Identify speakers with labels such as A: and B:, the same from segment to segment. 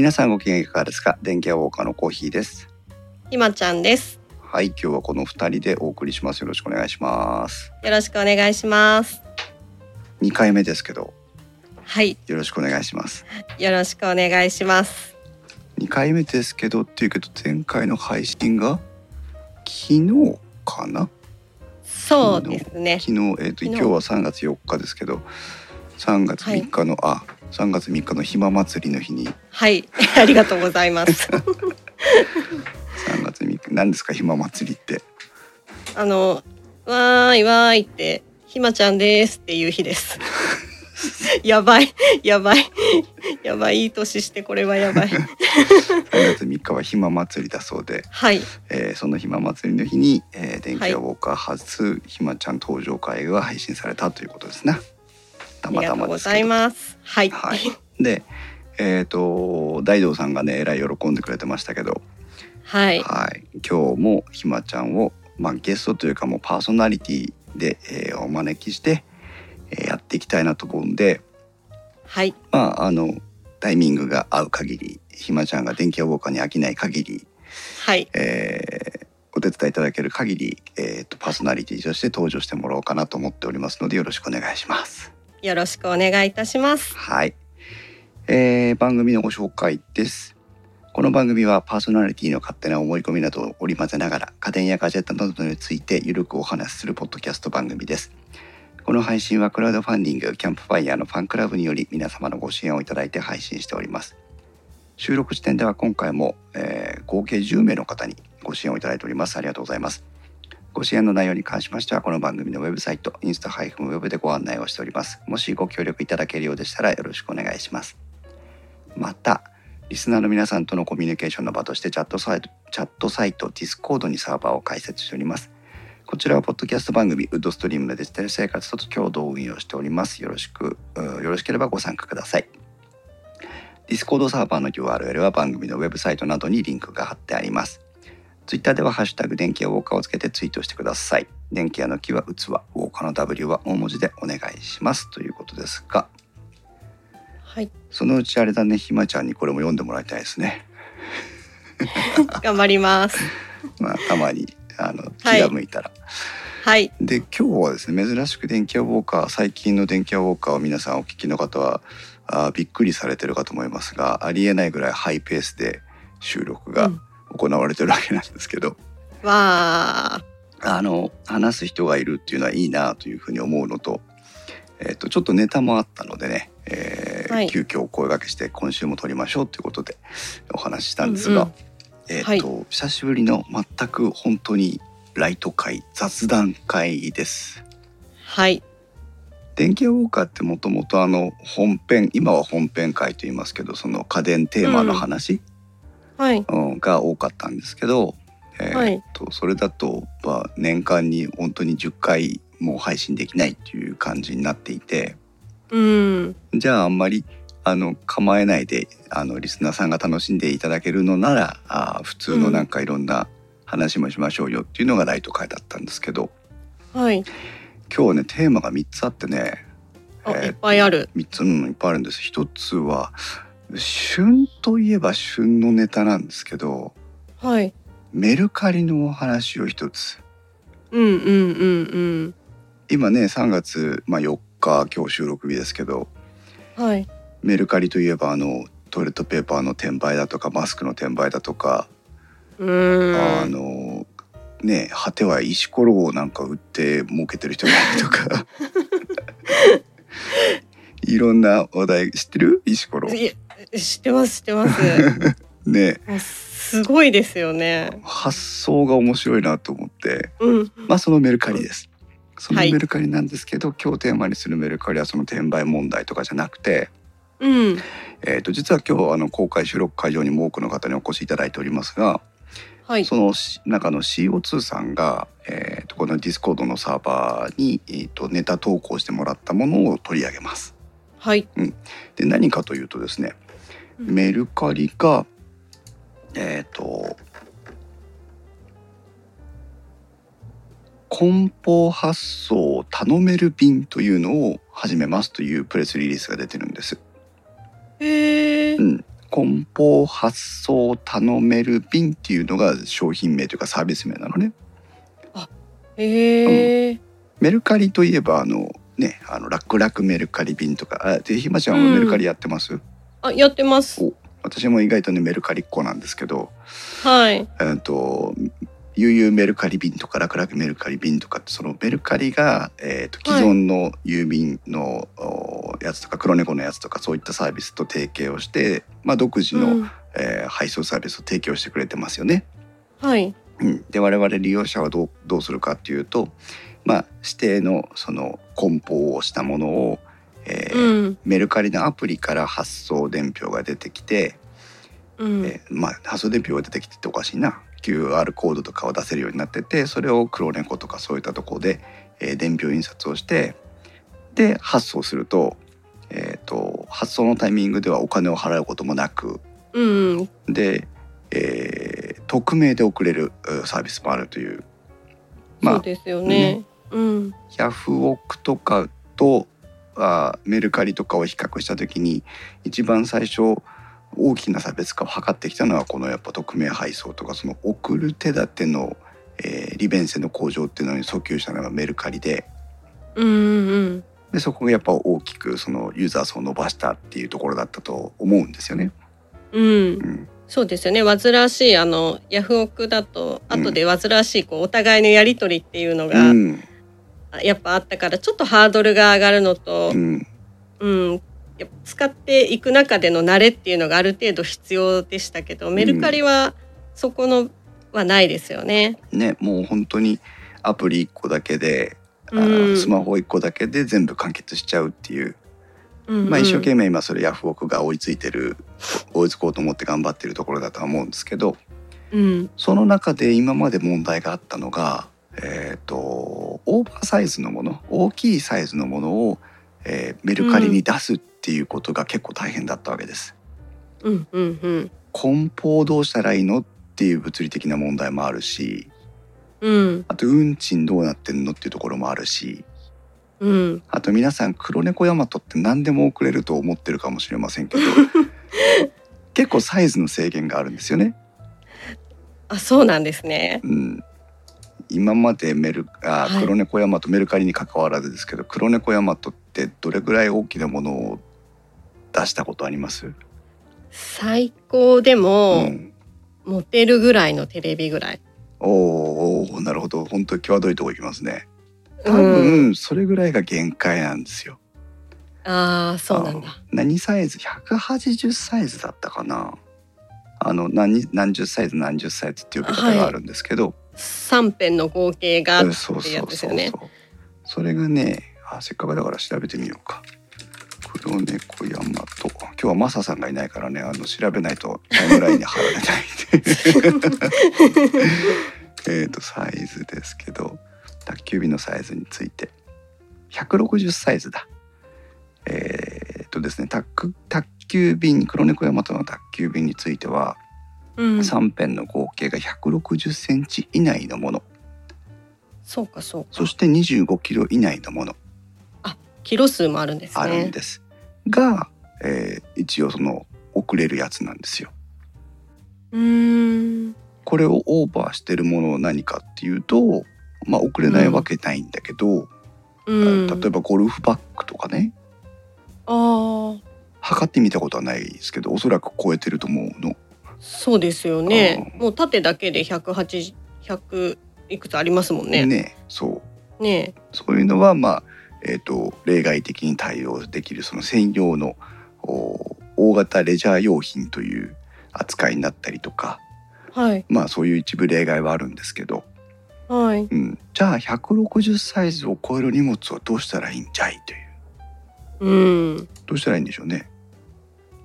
A: 皆さんご機嫌いかがですか？電気屋ウォーカーのコーヒーです。
B: ひまちゃんです。
A: はい今日はこの二人でお送りします。よろしくお願いします。
B: よろしくお願いします。
A: 二回目ですけど。
B: はい、
A: よろしくお願いします。
B: よろしくお願いします。
A: 二回目ですけどっていうけど前回の配信が昨日かな？
B: そうですね。
A: 昨日えっ、と
B: 昨日
A: 今日は3月4日ですけど3月3日の、あ3月3日のひま祭りの日に。
B: はい、ありがとうございます。
A: 3月3日何ですかひま祭りって？
B: あの、わーいわーいって、ひまちゃんですっていう日です。やばい、やばい、やばい、いい年してこれはやばい。
A: 3月3日はひま祭りだそうで、
B: はい、
A: えーそのひま祭りの日に、えー電気屋ウォーカー初ひまちゃん登場会が配信されたということですねたまたまですけど。
B: はい、
A: はい、でえっ、と大道さんがねえらい喜んでくれてましたけど、
B: はい、
A: はい、今日もひまちゃんを、まあ、ゲストというかもうパーソナリティで、えーお招きして、えーやっていきたいなと思うんで。
B: はい、
A: まああのタイミングが合う限りひまちゃんが電気屋ウォーカーに飽きない限り、
B: はい、
A: えーお手伝いいただける限り、えー、とパーソナリティとして登場してもらおうかなと思っておりますのでよろしくお願いします。
B: よろしくお願いいたします。
A: はい、えー番組のご紹介です。この番組はパーソナリティの勝手な思い込みなどを織り交ぜながら家電やガジェットなどについてゆるくお話しするポッドキャスト番組です。この配信はクラウドファンディングキャンプファイヤーのファンクラブにより皆様のご支援をいただいて配信しております。収録時点では今回も、えー合計10名の方にご支援をいただいております。ありがとうございます。ご支援の内容に関しましてはこの番組のウェブサイトインスタウェブでご案内をしております。もしご協力いただけるようでしたらよろしくお願いします。またリスナーの皆さんとのコミュニケーションの場としてチャットサイトチャットサイト Discord にサーバーを開設しております。こちらはポッドキャスト番組ウッドストリームのデジタル生活と共同運用しております。よろしくよろしければご参加ください。Discord サーバーの URL は番組のウェブサイトなどにリンクが貼ってあります。Twitter ではハッシュタグ電気屋ウォーカーをつけてツイートしてください。電気屋の木は器、ウォーカーの W は大文字でお願いしますということですが、
B: はい、
A: そのうちあれだね、ひまちゃんにこれも読んでもらいたいですね。
B: 頑張ります。
A: まあ、たまにあの気
B: はい
A: が向いたら。
B: はい、
A: で今日はですね珍しく電気屋ウォーカー最近の電気屋ウォーカーを皆さんお聞きの方はあーびっくりされてるかと思いますがありえないぐらいハイペースで収録が
B: うん
A: 行われてるわけなんですけど、
B: わ
A: あの話す人がいるっていうのはいいなというふうに思うのと,、えー、とちょっとネタもあったのでね、えー
B: はい。
A: 急遽お声掛けして今週も撮りましょうということでお話ししたんですが、
B: うんうん。
A: えーと久しぶりの全く本当にライト会雑談会です。
B: ー、はい、
A: 電気屋ウォーカーってもともとあの本編今は本編会と言いますけどその家電テーマの話、
B: はい、
A: うんが多かったんですけど、えーっとそれだと、まあ、年間に本当に10回も配信できないっていう感じになっていて
B: うん、
A: じゃああんまりあの構えないであのリスナーさんが楽しんでいただけるのならあー普通のなんかいろんな話もしましょうよっていうのがライト会だったんですけど
B: はい、
A: 今日はねテーマが3つあってね
B: あ、
A: えー
B: いっぱいある。
A: 三つうんいっぱいあるんです。一つは旬といえば旬のネタなんですけど
B: はい、
A: メルカリのお話を一つ。
B: うん、うん、うん、うん、
A: 今ね3月、まあ、4日今日収録日ですけど
B: はい、
A: メルカリといえばあのトイレットペーパーの転売だとかマスクの転売だとか、
B: うーん、
A: あのね果ては石ころをなんか売って儲けてる人がいるとか。いろんな話題知ってる？石ころ。
B: いや知ってます、知ってます。
A: ね
B: すごいですよね。
A: 発想が面白いなと思って
B: うん、
A: まあそのメルカリです。その
B: はい
A: メルカリなんですけど、今日テーマにするメルカリはその転売問題とかじゃなくて、
B: うん、
A: えー、と実は今日あの公開収録会場にも多くの方にお越しいただいておりますが、
B: はい、
A: そのし中の CO2 さんが、えー、とこのディスコードのサーバーに、えー、とネタ投稿してもらったものを取り上げます。
B: はい、
A: で何かというとですね
B: うん
A: メルカリがえっ、と梱包発送を頼める便というのを始めますというプレスリリースが出てるんです。
B: へえ
A: う、ん、梱包発送頼める便っていうのが商品名というかサービス名なのね。
B: へえ、
A: メルカリといえばあのねあの楽々メルカリ便とか。あでひまちゃんはメルカリやってます、
B: あやってます。
A: お私も意外とねメルカリっ子なんですけど、
B: はい。
A: えっと悠々メルカリ便とか楽々メルカリ便とかってそのメルカリが、えー、と既存の郵便の、おやつとか黒猫のやつとかそういったサービスと提携をして、まあ、独自の、
B: うん。
A: えー配送サービスを提供してくれてますよね。
B: はい。
A: うん、で我々利用者はどうどうするかっていうと、まあ、指定のその梱包をしたものを、えー
B: うん。
A: メルカリのアプリから発送伝票が出てきて、
B: うん。
A: えーまあ、発送伝票が出てきてっておかしいな。QR コードとかを出せるようになっててそれを黒猫とかそういったところで、えー伝票印刷をしてで発送すると,、えー、と発送のタイミングではお金を払うこともなく
B: うん。
A: で、えー匿名で送れるうサービスもあるという。まあ
B: そうですよね。うん。
A: ヤフオクとかとあメルカリとかを比較した時に一番最初大きな差別化を図ってきたのはこのやっぱ匿名配送とかその送る手立ての、えー利便性の向上っていうのに訴求したのがメルカリで。
B: うんうん
A: でそこがやっぱ大きくそのユーザー層を伸ばしたっていうところだったと思うんですよね。
B: うん。
A: うん、
B: そうですよね。煩わしいあのヤフオクだと後で煩わしいこうお互いのやり取りっていうのが、
A: うん
B: やっぱあったからちょっとハードルが上がるのと
A: う、ん。
B: うん、やっぱ使っていく中での慣れっていうのがある程度必要でしたけどメルカリはそこのはないですよね。
A: ねもう本当にアプリ1個だけで、あ
B: うん。
A: スマホ1個だけで全部完結しちゃうっていう。
B: うんうん。
A: まあ、一生懸命今それヤフオクが追いついてる追いつこうと思って頑張ってるところだとは思うんですけど
B: うん。
A: その中で今まで問題があったのが、えー、とオーバーサイズのもの大きいサイズのものを、えーメルカリに出すっていうことが結構大変だったわけです。
B: うんうんうん
A: 梱包どうしたらいいのっていう物理的な問題もあるし
B: うん
A: あと運賃どうなってんのっていうところもあるし
B: うん
A: あと皆さん黒猫ヤマトって何でも送れると思ってるかもしれませんけど 結構サイズの制限があるんですよね。
B: あそうなんですね。
A: うん、今までメルあ
B: はい。
A: 黒猫ヤマトメルカリに関わらずですけど黒猫ヤマトってどれぐらい大きなものを出したことあります、
B: 最高で
A: う
B: も、
A: ん、
B: 持てるぐらいのテレビぐらい。
A: おーおーなるほど。本当に際どいとこ行きますね。多
B: うん、
A: 分それぐらいが限界なんですよ、
B: ああそうなんだ。
A: あ何サイズ？180サイズだったかな。あの何何十サイズ？何十サイズっていう呼び方があるんですけど、
B: 三辺の合計がってやつですよね。
A: それがねあせっかくだから調べてみようか。黒猫ヤマト今日はマサさんがいないからねあの調べないとタイムラインに貼られない えっとサイズですけど宅急便のサイズについて。160サイズだ。えっとですね宅宅急便黒猫ヤマトの宅急便については
B: うん、
A: 3辺の合計が160センチ以内のもの
B: そうかそうか。
A: そして25キロ以内のもの
B: キロ数もあるんです
A: あるん
B: ね。
A: です、が、えー一応その送れるやつなんですよ。
B: うーん。
A: これをオーバーしてるものは何かっていうと、まあ、送れないわけないんだけど、
B: うん。
A: 例えばゴルフバッグとかね
B: ああ
A: 測ってみたことはないですけどおそらく超えてると思うの。
B: そうですよね。
A: うん
B: もう縦だけで百八百いくつありますもんね。ね
A: ねそうそういうのはまあ、えー、と例外的に対応できるその専用のお大型レジャー用品という扱いになったりとか
B: はい
A: まあそういう一部例外はあるんですけど、
B: はい。
A: うん、じゃあ160サイズを超える荷物はどうしたらいいんじゃいという
B: うん。
A: どうしたらいいんでしょうね。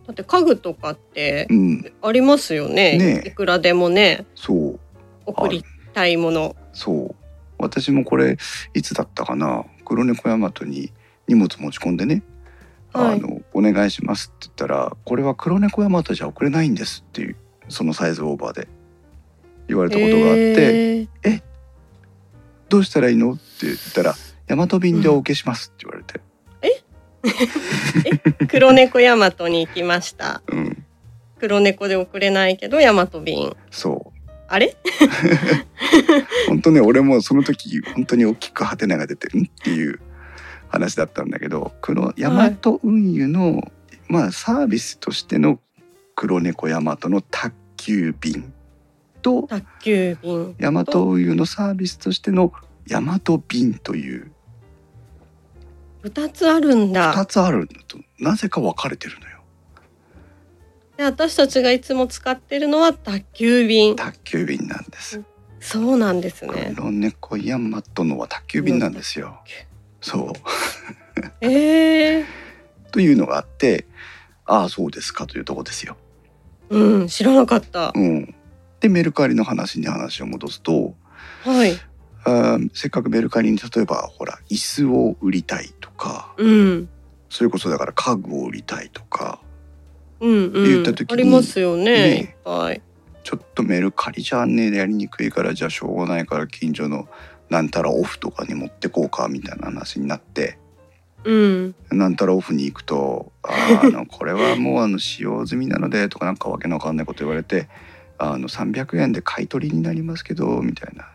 B: だって家具とかって
A: うん、
B: ありますよね。
A: ねえ。
B: いくらでもね。
A: そう。
B: 送りたいもの。
A: そう。私もこれいつだったかな。黒猫ヤマトに荷物持ち込んでね、
B: はい。
A: あのお願いしますって言ったらこれは黒猫ヤマトじゃ送れないんですっていうそのサイズオーバーで。言われたことがあって、
B: へー。
A: どうしたらいいの？って言ったらヤマト便でお受けしますって言われて、
B: 黒猫ヤマトに行きました。
A: うん、
B: 黒猫で送れないけどヤマト便。
A: そう。
B: あれ？
A: 本当ね俺もその時本当に大きくハテナが出てるっていう話だったんだけど黒ヤマト運輸の、まあサービスとしての黒猫ヤマトの宅急便と
B: 宅急便
A: ヤマト運輸のサービスとしてのヤマト便という
B: 2つあるん
A: 2
B: だ
A: つあるのと。なぜか分かれてるのよ。
B: で私たちがいつも使ってるのは宅急便。
A: 宅急便なんです。
B: そうなんですね。
A: 黒猫ヤマトのは宅急便なんですよ。そう。
B: えー、
A: というのがあってああそうですかというとこですよ。
B: うん知らなかった。
A: うん、でメルカリの話に話を戻すと
B: はい
A: せっかくメルカリに例えばほら椅子を売りたいとか
B: うん。
A: それこそだから家具を売りたいとか
B: うんうん。
A: 言った時に
B: ありますよね。
A: ね
B: はい。
A: ちょっとメルカリじゃねやりにくいからじゃあしょうがないから近所のなんたらオフとかに持ってこうかみたいな話になって
B: うん。
A: なんたらオフに行くと「あー あのこれはもうあの使用済みなので」とかなんかわけのわかんないこと言われて「あの300円で買い取りになりますけど」みたいな「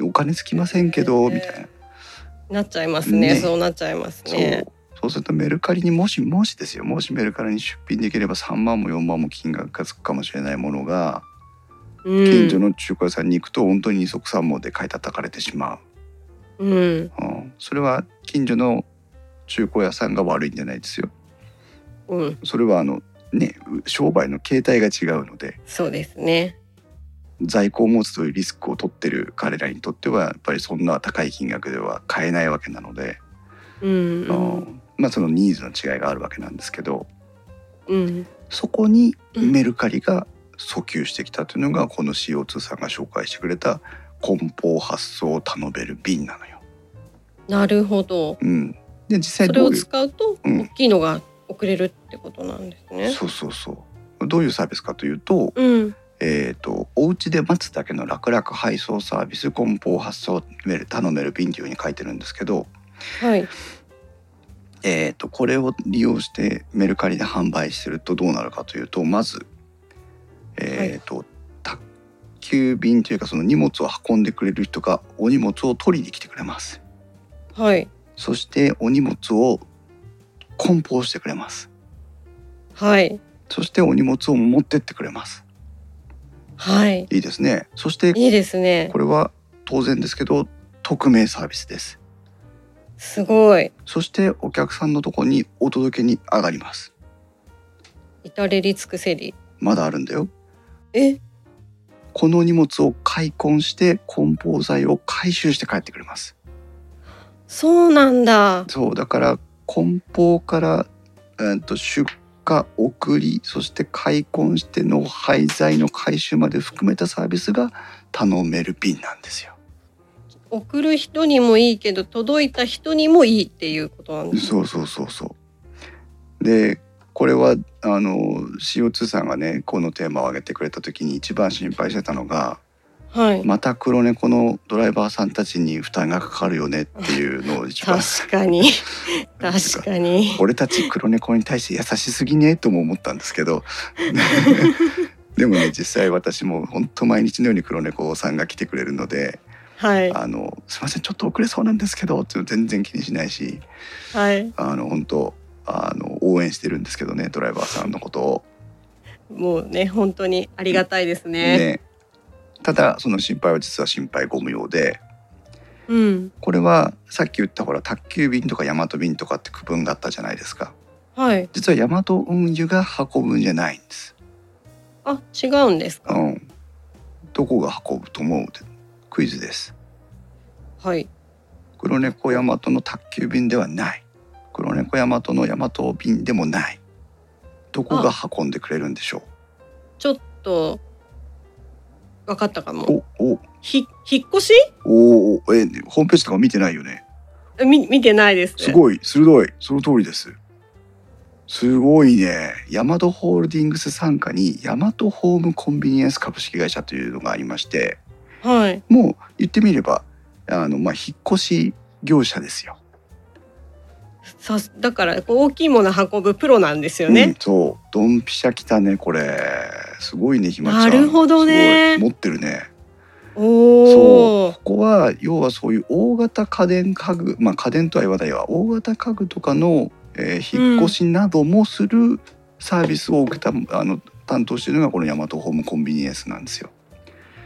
A: お金つきませんけど」みたいな。
B: なっちゃいますね。
A: ね。
B: そうなっちゃいます
A: そう。
B: ね
A: そうするとメルカリにもしもしですよもしメルカリに出品できれば3万も4万も金額がつくかもしれないものが
B: うん。
A: 近所の中古屋さんに行くと本当に二足三門で買い叩かれてしまう、
B: うん。
A: うん、それは近所の中古屋さんが悪いんじゃないですよ。
B: うん。
A: それはあのね商売の形態が違うので。
B: そうですね
A: 在庫を持つというリスクを取ってる彼らにとってはやっぱりそんな高い金額では買えないわけなので、
B: うん
A: うん。まあそのニーズの違いがあるわけなんですけど
B: うん。
A: そこに
B: うん
A: メルカリが訴求してきたというのがこの CO2 さんが紹介してくれた梱包発送を頼める便なのよ。
B: なるほど。
A: うん、で実際
B: それを使うと
A: うん。
B: 大きいのが送れるってことなんですね。
A: そうそうそう。どういうサービスかというと,、
B: うん
A: えー、とお家で待つだけの楽々配送サービス梱包発送メル頼める便というふうに書いてるんですけど、
B: はい
A: えー、とこれを利用してメルカリで販売するとどうなるかというとまず、えーと宅急便というかその荷物を運んでくれる人がお荷物を取りに来てくれます。
B: はい
A: そしてお荷物を梱包してくれます。
B: はい
A: そしてお荷物を持ってってくれます。
B: はい
A: いいですね。そして
B: いいですね
A: これは当然ですけど匿名サービスです。
B: すごい
A: そしてお客さんのとこにお届けに上がります。
B: 至れり尽くせり
A: まだあるんだよ。
B: え？
A: この荷物を開梱して梱包材を回収して帰ってくれます。
B: そうなんだ
A: そうだから梱包から、えー、と出荷送りそして開梱しての廃材の回収まで含めたサービスが頼める便なんですよ。
B: 送る人にもいいけど届いた人にもいいっていうことなんですね
A: そうそうそうそう。でこれはあの CO2 さんがねこのテーマを挙げてくれた時に一番心配してたのが
B: はい。
A: また黒猫のドライバーさんたちに負担がかかるよねっていうのを一番。
B: 確かに。確かに。
A: 俺たち黒猫に対して優しすぎねとも思ったんですけど。でもね実際私も本当毎日のように黒猫さんが来てくれるので
B: はい。
A: あの「すいませんちょっと遅れそうなんですけど」って全然気にしないし
B: はい。
A: あの本当あの応援してるんですけどねドライバーさんのことを。
B: もうね本当にありがたいですね。
A: ねただその心配は実は心配ご無用で
B: うん
A: これはさっき言ったほら宅急便とか大和便とかって区分があったじゃないですか
B: はい
A: 実は大和運輸が運ぶんじゃないんです。
B: あ違うんですか？
A: うん、どこが運ぶと思う？ってクイズです。
B: はい
A: 黒猫大和の宅急便ではない。黒猫大和の大和便でもない。どこが運んでくれるんでしょ
B: ちょっとわかったかも
A: う。おお
B: ひ引っ越し？
A: おおえホームページとか見てないよね？
B: えみ見てないです
A: すごい鋭いその通りです。すごいね。ヤマトホールディングス傘下にヤマトホームコンビニエンス株式会社というのがありまして、
B: はい
A: もう言ってみればあのまあ引っ越し業者ですよ。
B: そうだから大きいもの運ぶプロなんですよ
A: うん
B: ね。
A: そう。ドンピシャ来たねこれ。すごいねひまちゃん。
B: なるほどね。
A: 持ってるね。
B: おお
A: こ。こは要はそういう大型家電家具まあ家電とは言わないわ。大型家具とかの、えー引っ越しなどもするサービスを受けた、あの担当しているのがこのヤマトホームコンビニエンスなんですよ。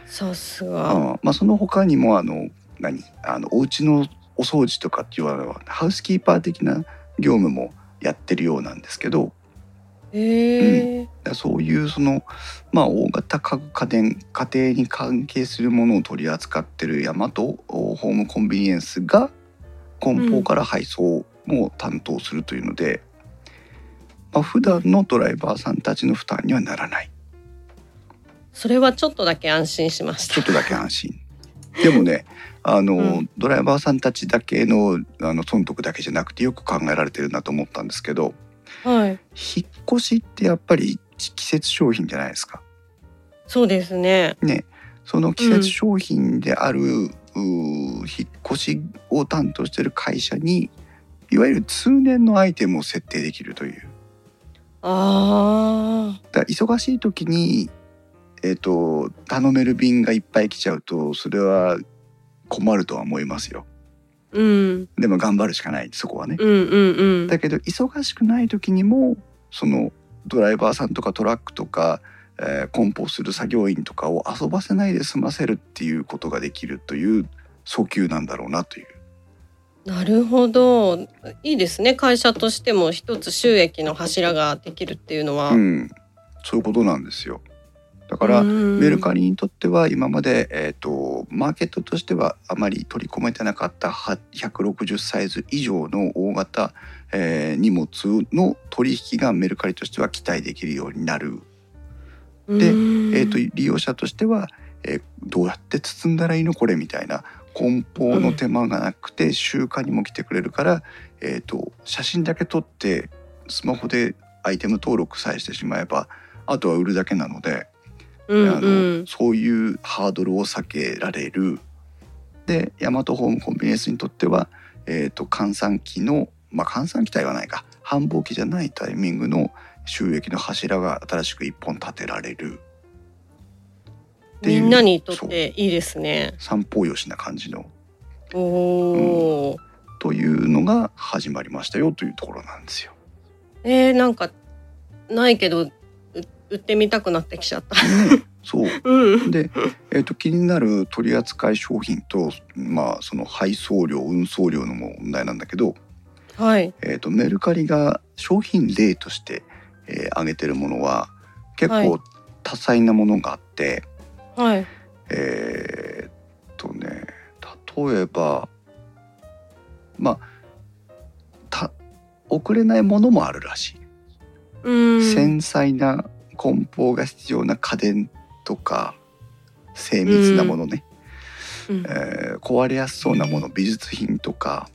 B: さす
A: あ
B: が。
A: ーまあ、その他にもあの何？あのお家のお掃除とかっていうのはハウスキーパー的な業務もやってるようなんですけど
B: へえ。
A: だからそういうその、まあ、大型家具家電家庭に関係するものを取り扱ってるヤマトホームコンビニエンスが梱包から配送も担当するというので、まあ普段のドライバーさんたちの負担にはならない
B: それはちょっとだけ安心しました。
A: ちょっとだけ安心。でもねあの、
B: うん
A: ドライバーさんたちだけのあの損得だけじゃなくてよく考えられてるなと思ったんですけど
B: はい。
A: 引っ越しってやっぱり季節商品じゃないですか。
B: そうですね。
A: ね、その季節商品である、うー引っ越しを担当している会社にいわゆる通年のアイテムを設定できるという
B: ああ。
A: だ忙しい時に、えー、と頼める便がいっぱい来ちゃうとそれは困るとは思いますよ
B: うん。
A: でも頑張るしかないそこはね
B: うんうんうん。
A: だけど忙しくない時にもそのドライバーさんとかトラックとか、えー梱包する作業員とかを遊ばせないで済ませるっていうことができるという訴求なんだろうなという。
B: なるほど。いいですね。会社としても一つ収益の柱ができるっていうのは。
A: うん、そういうことなんですよ。だから、
B: うん
A: メルカリにとっては今まで、えー、とマーケットとしてはあまり取り込めてなかったは160サイズ以上の大型、えー荷物の取引がメルカリとしては期待できるようになる。で
B: うん。
A: えー、と利用者としては、えーどうやって包んだらいいのこれみたいな梱包の手間がなくて集荷にも来てくれるから、えー、と写真だけ撮ってスマホでアイテム登録さえしてしまえばあとは売るだけなので、
B: うん
A: あの
B: うん。
A: そういうハードルを避けられる。でヤマトホームコンビニエンスにとっては、えー、と換算機のまあ換算機とはないか繁忙期じゃないタイミングの収益の柱が新しく一本立てられる
B: みんなにとっていいですね。
A: 三方よしな感じの
B: おお、
A: というのが始まりましたよというところなんですよ。
B: えー、なんかないけどう売ってみたくなってきちゃった。
A: ね、そう
B: うん。
A: で、えー、と気になる取扱い商品と、まあ、その配送料運送料の問題なんだけど、
B: はい。
A: えー、とメルカリが商品例として、えー挙げてるものは結
B: はい
A: 構多彩なものがあって、
B: はい。
A: えーっとね例えばまあた送れないものもあるらしい。
B: うん。
A: 繊細な梱包が必要な家電とか精密なものね、
B: うん
A: えー壊れやすそうなもの美術品とか、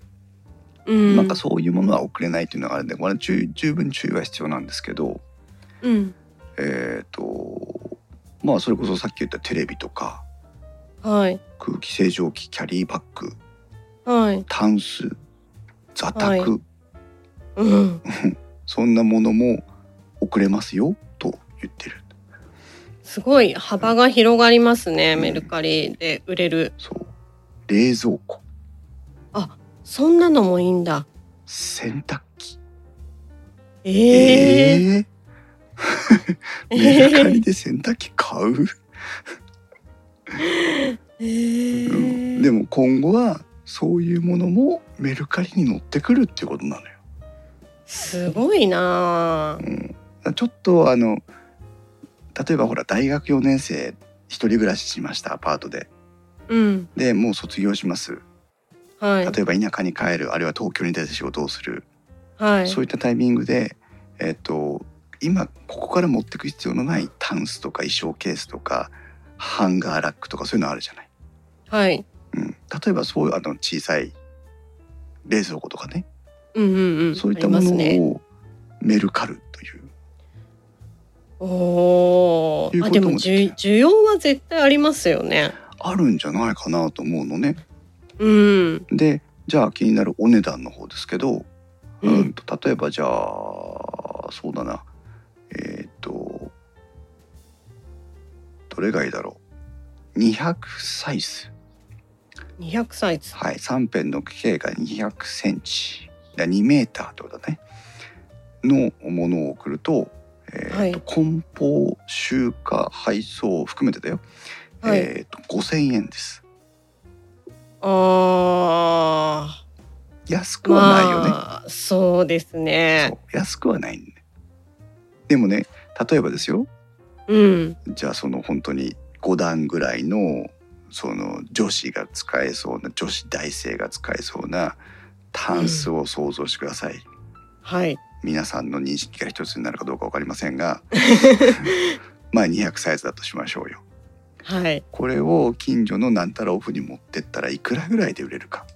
B: うん。
A: なんかそういうものは送れないというのがあるんでこれは注意十分注意は必要なんですけど
B: うん。
A: えーっとまあそれこそさっき言ったテレビとか
B: はい。
A: 空気清浄機キャリーバッグ
B: はい。
A: タンス座卓、
B: はいうん。
A: そんなものも送れますよと言ってる。
B: すごい幅が広がりますね。メルカリで売れる。
A: そう。冷蔵庫。
B: そんなのもいいんだ。
A: 洗濯機。
B: ええ
A: えー。メルカリで洗濯機買う、
B: ええ
A: うん、でも今後はそういうものもメルカリに乗ってくるっていうことなのよ。
B: すごいなあ
A: うん、ちょっとあの例えばほら大学4年生一人暮らししましたアパートで
B: うん。
A: でもう卒業します
B: はい。
A: 例えば田舎に帰るあるいは東京に出て仕事をする、
B: はい。
A: そういったタイミングでえっ、と今ここから持ってく必要のないタンスとか衣装ケースとかハンガーラックとかそういうのあるじゃない。
B: はい。
A: うん、例えばそういうあの小さい冷蔵庫とかね
B: うんうんうん。
A: そういったもの。をメルカルという
B: おあでも需需要は絶対ありますよね。
A: あるんじゃないかなと思うのね。
B: うん。
A: でじゃあ気になるお値段の方ですけど
B: う
A: うんんと例えばじゃあそうだな。えっ、とどれがいいだろう。200サイズ。
B: 200サイズ。
A: はい3辺の径が200センチ。だ2メーターってことだね。のものを送ると,、えーと
B: はい。
A: 梱包集荷配送を含めてだよ、
B: はい。
A: えっ、と5000円です。
B: あー。
A: 安くはないよね、
B: まあそうですね。
A: そう安くはないんででもね例えばですよ。
B: うん。
A: じゃあその本当に5段ぐらいのその女子が使えそうな女子大生が使えそうなタンスを想像してください、
B: はい
A: 皆さんの認識が一つになるかどうか分かりませんが まあ200サイズだとしましょうよ。
B: はい。
A: これを近所のなんたらオフに持ってったらいくらぐらいで売れるか。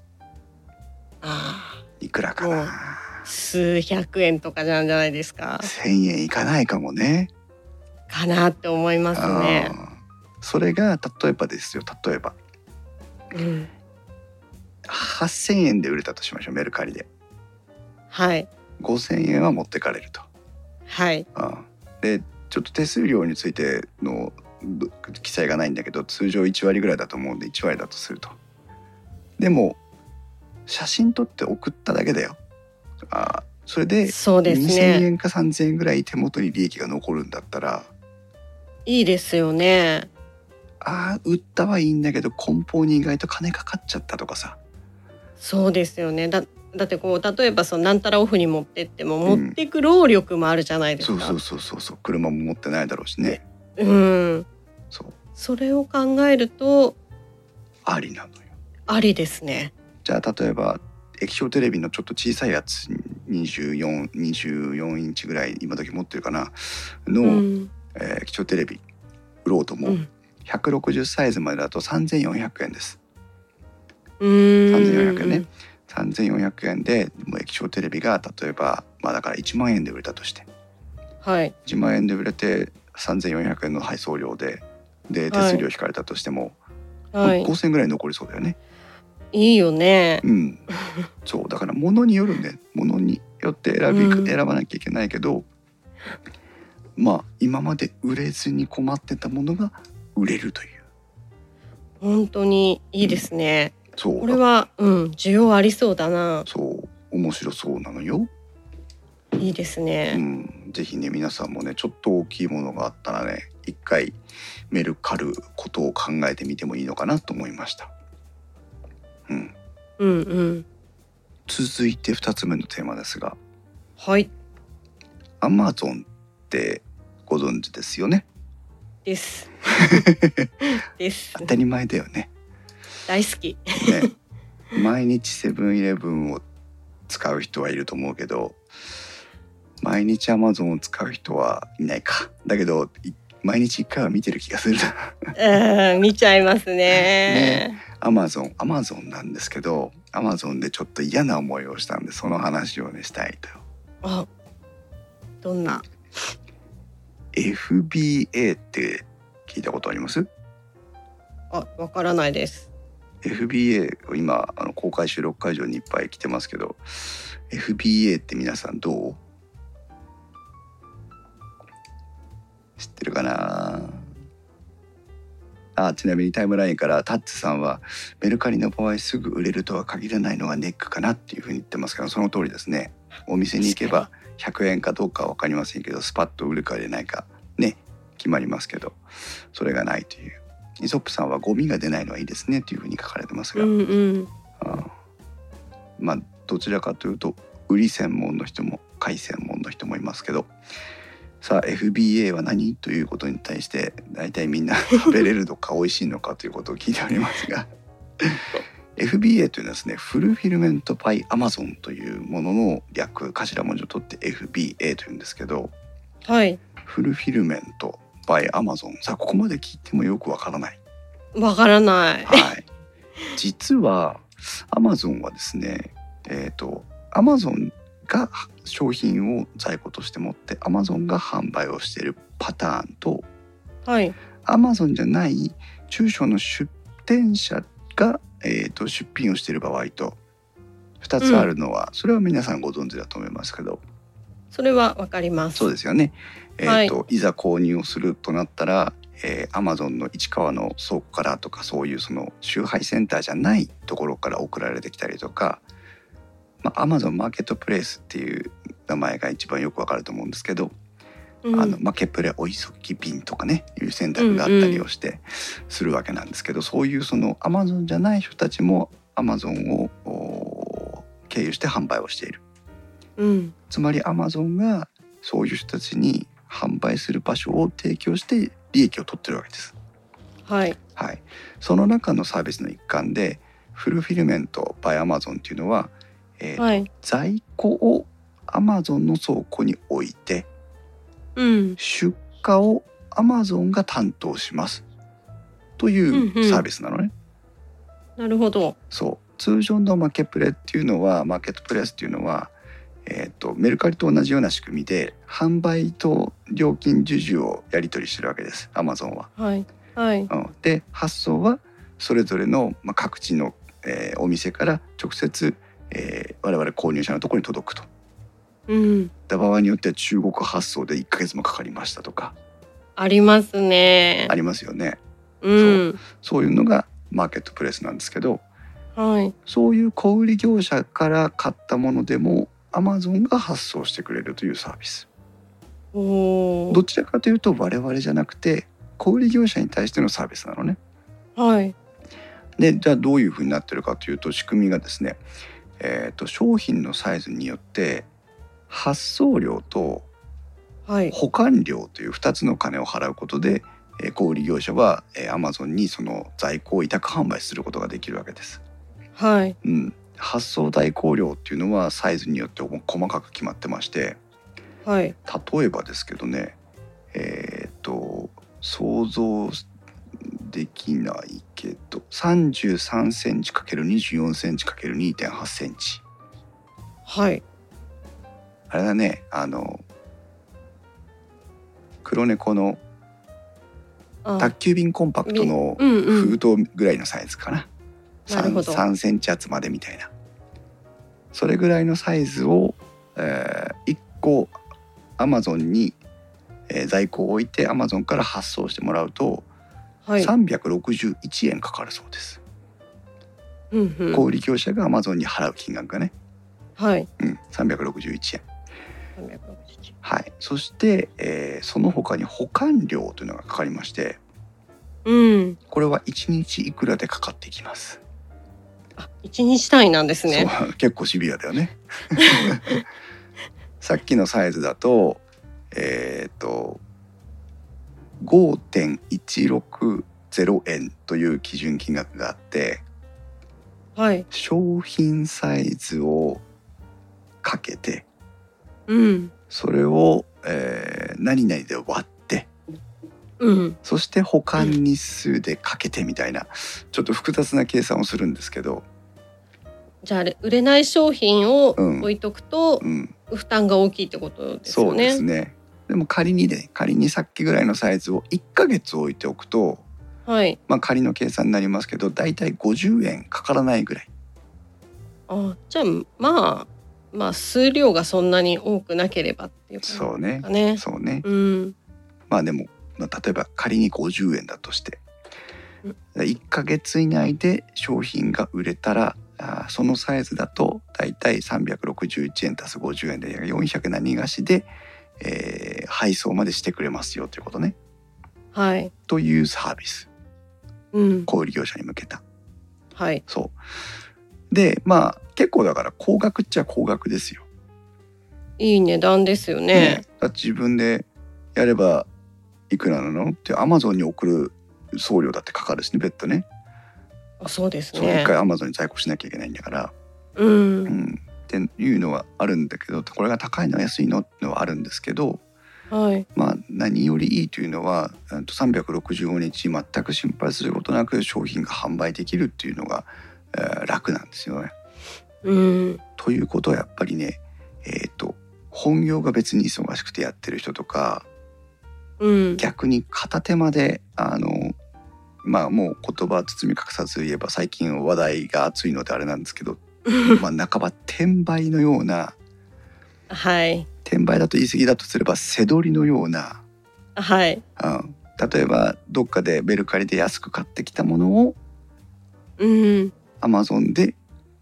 B: あ
A: いくらかな。
B: ー数百円とかなんじゃないですか。
A: 1,000円いかないかもね。
B: かなって思いますね。
A: それが例えばですよ。例えば。
B: うん。
A: 8,000円で売れたとしましょうメルカリで。
B: はい
A: 5,000円は持ってかれると。
B: はい。
A: うん。でちょっと手数料についてのど記載がないんだけど通常1割ぐらいだと思うんで1割だとすると。でも写真撮って送っただけだよ。あーそれで
B: そうです
A: 2,000
B: ね
A: 円か3,000円ぐらい手元に利益が残るんだったら。
B: いいですよね。
A: ああ売ったはいいんだけど梱包に意外と金かかっちゃったとかさ。
B: そうですよね。だだってこう例えばそのなんたらオフに持ってっても
A: うん。
B: 持ってく労力もあるじゃないですか。
A: そうそうそうそう。そう車も持ってないだろうしね。
B: うん。
A: そう。
B: それを考えると
A: ありなのよ。
B: ありですね。
A: じゃあ例えば液晶テレビのちょっと小さいやつ24 24インチぐらい今時持ってるかな？の、
B: うん。
A: えー液晶テレビ売ろうとも、
B: う。ん。
A: 160サイズまでだと3400円です。
B: うーん。
A: 3400円ね3400円でもう液晶テレビが例えばまあだから1万円で売れたとして。
B: はい。
A: 1万円で売れて3400円の配送料でで手数料引かれたとしても、
B: はい。
A: 5000円ぐらい残りそうだよね。
B: いいよね。
A: うん、そう。だから物によるね物によって選び、
B: うん。
A: 選ばなきゃいけないけどまあ今まで売れずに困ってたものが売れるという。
B: 本当にいいですね
A: そう。
B: これはうん需要ありそうだな。
A: そう。面白そうなのよ、
B: いいです
A: う
B: ね
A: ん、ぜひね皆さんもねちょっと大きいものがあったらね一回メルカることを考えてみてもいいのかなと思いました、うん、
B: うんうん。
A: 続いて2つ目のテーマですが。
B: はい。
A: アマゾンってご存知ですよね？
B: です。です。
A: 当たり前だよね
B: 大好き。
A: ね。毎日セブンイレブンを使う人はいると思うけど毎日アマゾンを使う人はいないか。だけどい毎日一回は見てる気がする。な
B: うん見ちゃいますね。
A: アマゾンアマゾンなんですけどアマゾンでちょっと嫌な思いをしたんでその話をねしたいと。
B: あどんな
A: ？FBA って聞いたことあります？
B: あわからないです
A: FBA 今あの公開収録会場にいっぱい来てますけど FBA って皆さんどう？知ってるかな？あちなみにタイムラインからタッツさんはメルカリの場合すぐ売れるとは限らないのがネックかなっていうふうに言ってますけどその通りですね。お店に行けば100円かどうかは分かりませんけどスパッと売るか売れないかね決まりますけどそれがないというイソップさんはゴミが出ないのはいいですねというふうに書かれてますが、
B: うんうん。
A: あー。まあどちらかというと売り専門の人も買い専門の人もいますけど。さあ FBA は何ということに対して大体みんな食べれるのか美味しいのかということを聞いておりますが。FBA というのはですねフルフィルメントバイアマゾンというものの略頭文字を取って FBA というんですけど。
B: はい。
A: フルフィルメントバイアマゾンさあここまで聞いてもよくわからない
B: わからない
A: はい。実はアマゾンはですね、えっ、とアマゾンが商品を在庫として持ってアマゾンが販売をしているパターンと
B: はい
A: アマゾンじゃない中小の出店者が、えー、と出品をしている場合と2つあるのは、それは皆さんご存知だと思いますけど
B: それはわかります。
A: そうですよね。え
B: はい。
A: ーとい、ざ購入をするとなったら、えー、Amazon の市川の倉庫からとかそういうその集配センターじゃないところから送られてきたりとか、まあ、Amazon マーケットプレイスっていう名前が一番よくわかると思うんですけど、
B: うん。
A: あのマケプレお急ぎ便とかねいう選択があったりをしてするわけなんですけど、そういうその Amazon じゃない人たちも Amazon をお経由して販売をしている。
B: うん。
A: つまりアマゾンがそういう人たちに販売する場所を提供して利益を取ってるわけです。
B: はい。
A: はい、その中のサービスの一環でフルフィルメント by Amazon っていうのは、えー
B: はい。
A: 在庫をアマゾンの倉庫に置いて
B: うん。
A: 出荷をアマゾンが担当します。とい
B: うんう
A: うん。サービスなのね。
B: なるほど。
A: そう。通常のマーケプレっていうのはマーケットプレイスっていうのは、えー、とメルカリと同じような仕組みで販売と料金授受をやり取りしてるわけです。アマゾンは。
B: はい。はい。
A: うん、で発送はそれぞれの、まあ、各地の、えーお店から直接、えー我々購入者のところに届くと。
B: うん。
A: だ場合によっては中国発送で1ヶ月もかかりましたとか。
B: ありますね。
A: あ。りますよね。
B: うん。
A: そう。いうのがマーケットプレイスなんですけど。
B: はい。
A: そういう小売業者から買ったものでも Amazon が発送してくれるというサービス。どちらかというと我々じゃなくて小売業者に対してのサービスなのね。
B: はい
A: でじゃあどういうふうになってるかというと仕組みがですね、えー、と商品のサイズによって発送料と
B: はい
A: 保管料という2つの金を払うことで、えー小売業者は、えー、Amazon にその在庫を委託販売することができるわけです。
B: はい
A: うん、発送代行料っていうのはサイズによって細かく決まってまして
B: はい。
A: 例えばですけどねえっ、と想像できないけど33センチ ×24 センチ ×2.8 センチ。
B: はい。
A: あれだねあの黒猫の
B: あ
A: 宅急便コンパクトの封筒ぐらいのサイズかな、3,
B: ど。
A: 3センチ厚までみたいな。それぐらいのサイズを、えー、1個アマゾンに、えー在庫を置いてアマゾンから発送してもらうと、
B: はい。
A: 361円かかるそうです、
B: うんうん。
A: 小売業者がアマゾンに払う金額がね、
B: はい。
A: うん、361円。
B: 361
A: はい。そして、えーその他に保管料というのがかかりまして。
B: うん。
A: これは1日いくらでかかっていきます。
B: あ一日単位なんですね。
A: 結構シビアだよね。さっきのサイズだとえっ、と5.160円という基準金額があって
B: はい。
A: 商品サイズをかけて
B: うん。
A: それを、えー何々で割って
B: うん。
A: そして保管日数でかけてみたいなちょっと複雑な計算をするんですけど、
B: じゃあ売れない商品を
A: うん。
B: 置いとくと
A: うん、
B: 負担が大きいってことです
A: そうで
B: よね
A: すね。でも仮にね仮にさっきぐらいのサイズを1ヶ月置いておくと、
B: はい。
A: まあ、仮の計算になりますけどだいたい50円かからないぐらい。
B: あじゃあまあまあ数量がそんなに多くなければっていうこと
A: そうね。
B: かね。
A: そうね。
B: うん。
A: まあでも、まあ、例えば仮に50円だとして
B: うん。
A: 1ヶ月以内で商品が売れたらそのサイズだとだいたい361円足す50円で400何がしで、えー配送までしてくれますよということね。
B: はい。
A: というサービス。
B: うん。
A: 小売業者に向けた。
B: はい。
A: そう。でまあ結構だから高額っちゃ高額ですよ。
B: いい値段ですよね。
A: だって自分でやればいくらなの？ってアマゾンに送る送料だってかかるしね別途ね。
B: あそうです
A: そう一
B: ね
A: 回アマゾンに在庫しなきゃいけないんだから、
B: うん。
A: うん、っていうのはあるんだけどこれが高いの安いのってのはあるんですけど
B: はい。
A: まあ何よりいいというのはうんと365日全く心配することなく商品が販売できるっていうのが、えー楽なんですよね。
B: うん。
A: ということはやっぱりねえっ、と本業が別に忙しくてやってる人とか
B: うん。
A: 逆に片手間であのまあもう言葉包み隠さず言えば最近話題が熱いのであれなんですけど まあ半ば転売のような
B: はい。
A: 転売だと言い過ぎだとすれば背取りのような、
B: はい。
A: うん、例えばどっかでメルカリで安く買ってきたものを
B: うん。
A: アマゾンで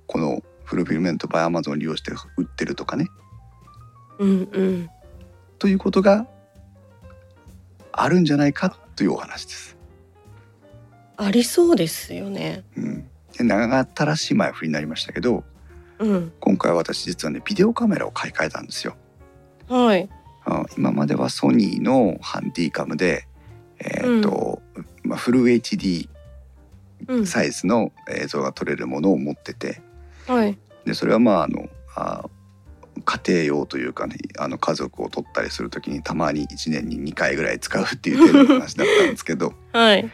A: このフルフィルメントバイアマゾンを利用して売ってるとかね。
B: うんうん。
A: ということがあるんじゃないかというお話です。
B: ありそうですよね。
A: うん、で長ったらしい前振りになりましたけど
B: うん。
A: 今回私実はねビデオカメラを買い替えたんですよ。
B: はい。
A: あ今まではソニーのハンディカムで、えーとまあ、フル HD
B: うん。
A: サイズの映像が撮れるものを持ってて。
B: はい。
A: でそれはまああのあ家庭用というかねあの家族を撮ったりする時にたまに1年に2回ぐらい使うっていう程度の話だったんですけど、
B: はい。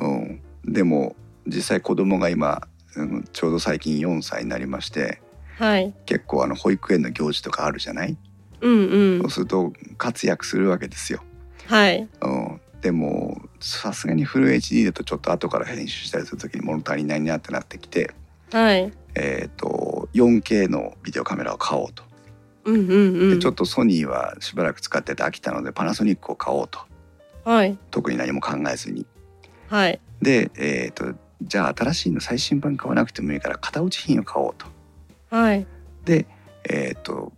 A: うん、でも実際子供が今、うん、ちょうど最近4歳になりまして
B: はい。
A: 結構あの保育園の行事とかあるじゃない、
B: うんうん。
A: そうすると活躍するわけですよ。
B: はい。
A: うん、でもさすがにフル HD だとちょっと後から編集したりする時に物足りないなってなってきて、
B: はい。
A: えー、と 4K のビデオカメラを買おうと。
B: うんうんうん。
A: でちょっとソニーはしばらく使ってて飽きたのでパナソニックを買おうと。
B: はい。
A: 特に何も考えずに。
B: はい。
A: で、えー、とじゃあ新しいの最新版買わなくてもいいから型落ち品を買おうと。
B: はい。
A: でえっ、と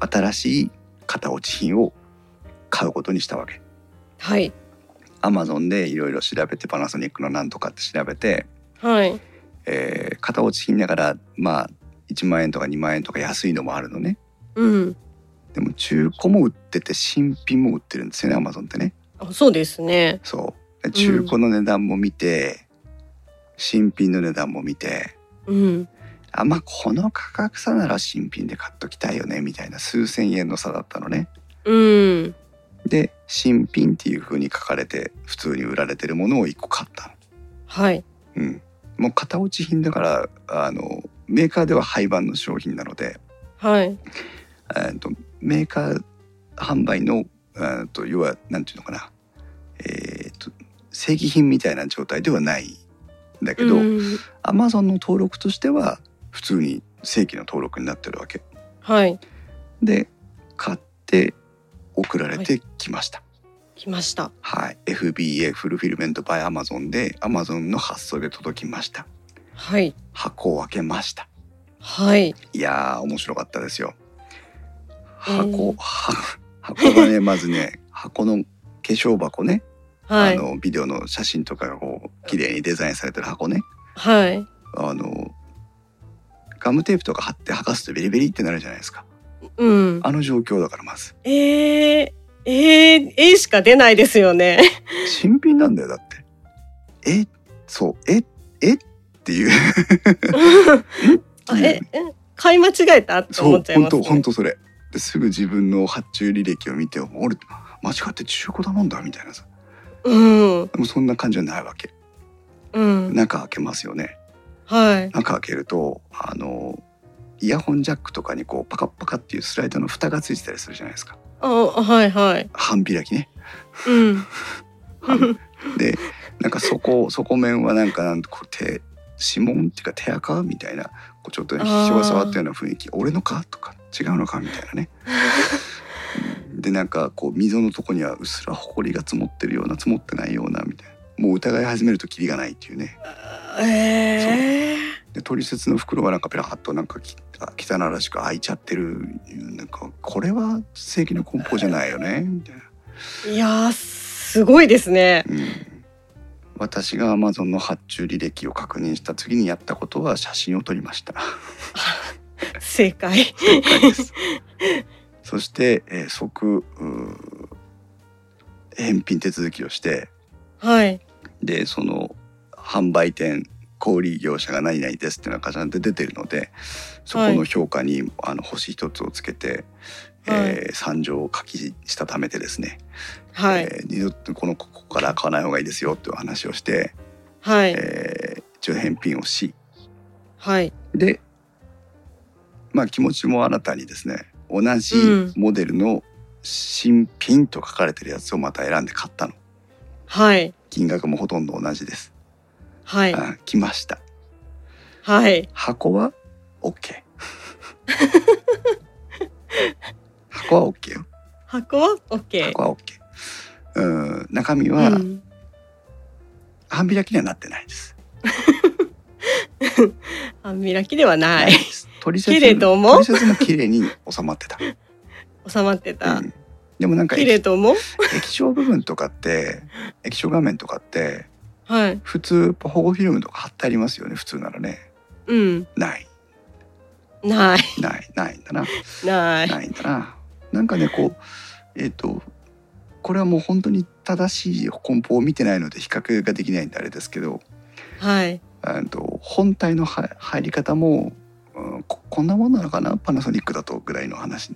A: 新しい型落ち品を買うことにしたわけ。
B: はい。
A: アマゾンでいろいろ調べてパナソニックのなんとかって調べて、
B: はい。
A: えー型落ち品だからまあ1万円とか2万円とか安いのもあるのね。
B: うん
A: でも中古も売ってて新品も売ってるんですよねアマゾンってね。
B: あそうですね
A: そうで中古の値段も見て、新品の値段も見て
B: うん
A: あまあこの価格差なら新品で買っときたいよねみたいな数千円の差だったのね。
B: うん
A: で新品っていう風に書かれて普通に売られてるものを1個買ったの。
B: はい
A: うん、もう型落ち品だからあのメーカーでは廃盤の商品なので、
B: はい。
A: えー、とメーカー販売のえーと要はなんていうのかな、えー、と正規品みたいな状態ではないんだけど、
B: うん。
A: アマゾンの登録としては普通に正規の登録になってるわけ。
B: はい。
A: で買って送られてきました。
B: 来ました。
A: はい、FBA フルフィルメントバイアマゾンでアマゾンの発送で届きました
B: はい。
A: 箱を開けました。
B: はい。
A: いやー面白かったですよ。
B: えー。
A: 箱、がね まずね箱の化粧箱ね、
B: はい。
A: あのビデオの写真とかがこう綺麗にデザインされてる箱ね。
B: はい。
A: あのガムテープとか貼って剥がすとベリベリってなるじゃないですか。
B: うん。
A: あの状況だからまず。
B: えー、えー、絵しか出ないですよね。
A: 新品なんだよだって。えそうええっていう。
B: あ ええ買い間違えたって
A: そう
B: 思っちゃいます、
A: 本当
B: ね、
A: 本当それ。ですぐ自分の発注履歴を見て俺間違って中古頼んだみたいなさ。
B: うん。
A: でもそんな感じじゃないわけ。
B: うん。
A: 中開けますよね。
B: はい。
A: 中開けるとあのイヤホンジャックとかにこうパカッパカっていうスライドの蓋がついてたりするじゃないですか。
B: あはいはい。
A: 半開きね。
B: うん。
A: 半 でなんか底底面はなんかなんとこう手指紋っていうか手垢みたいなこうちょっと人が触ったような雰囲気俺のかとか違うのかみたいなね。う んでなんかこう溝のとこにはうっすら埃が積もってるような積もってないようなみたいな。もう疑い始めるとキリがないっていうね。
B: え
A: で取説の袋はなんかペラッとなんかきあ汚らしく開いちゃってるなんかこれは正規の梱包じゃないよねみたいな、
B: ー、いやーすごいですね。
A: うん、私が Amazon の発注履歴を確認した次にやったことは写真を撮りました。
B: 正解。
A: 正解です。そして、えー即返品手続きをして
B: はい。
A: でその販売店小売業者が何々ですっていうのがちゃんと出てるのでそこの評価に、あの星一つをつけて、えー惨状を書きしたためてですね、
B: はい、
A: えー二度とこのここから買わない方がいいですよっていう話をして、
B: はい。
A: えー一応返品をし。
B: はい。
A: でまあ気持ちも新たにですね同じ
B: うん。
A: モデルの新品と書かれてるやつをまた選んで買ったの。
B: はい。
A: 金額もほとんど同じです、
B: はい。
A: あ来ました。
B: はい。
A: 箱は OK 箱は OK よ。
B: 箱は OK
A: 箱は OK うん中身は
B: うん。
A: 半開きにはなってないです、
B: 半開きではない。
A: 取説
B: けれども？
A: 取説も綺麗に収まってた、
B: 収まってた、
A: うん。でもなんか液晶部分とかって液晶画面とかって
B: はい。
A: 普通保護フィルムとか貼ってありますよね普通ならね。
B: うん。
A: ない。
B: ない。
A: ない。ないんだな。
B: ない。
A: ないんだな。なんかねこうえっ、とこれはもう本当に正しい梱包を見てないので比較ができないんであれですけど
B: はい。
A: あと本体のは入り方も、うんここんなもんなのかな？パナソニックだとぐらいの話。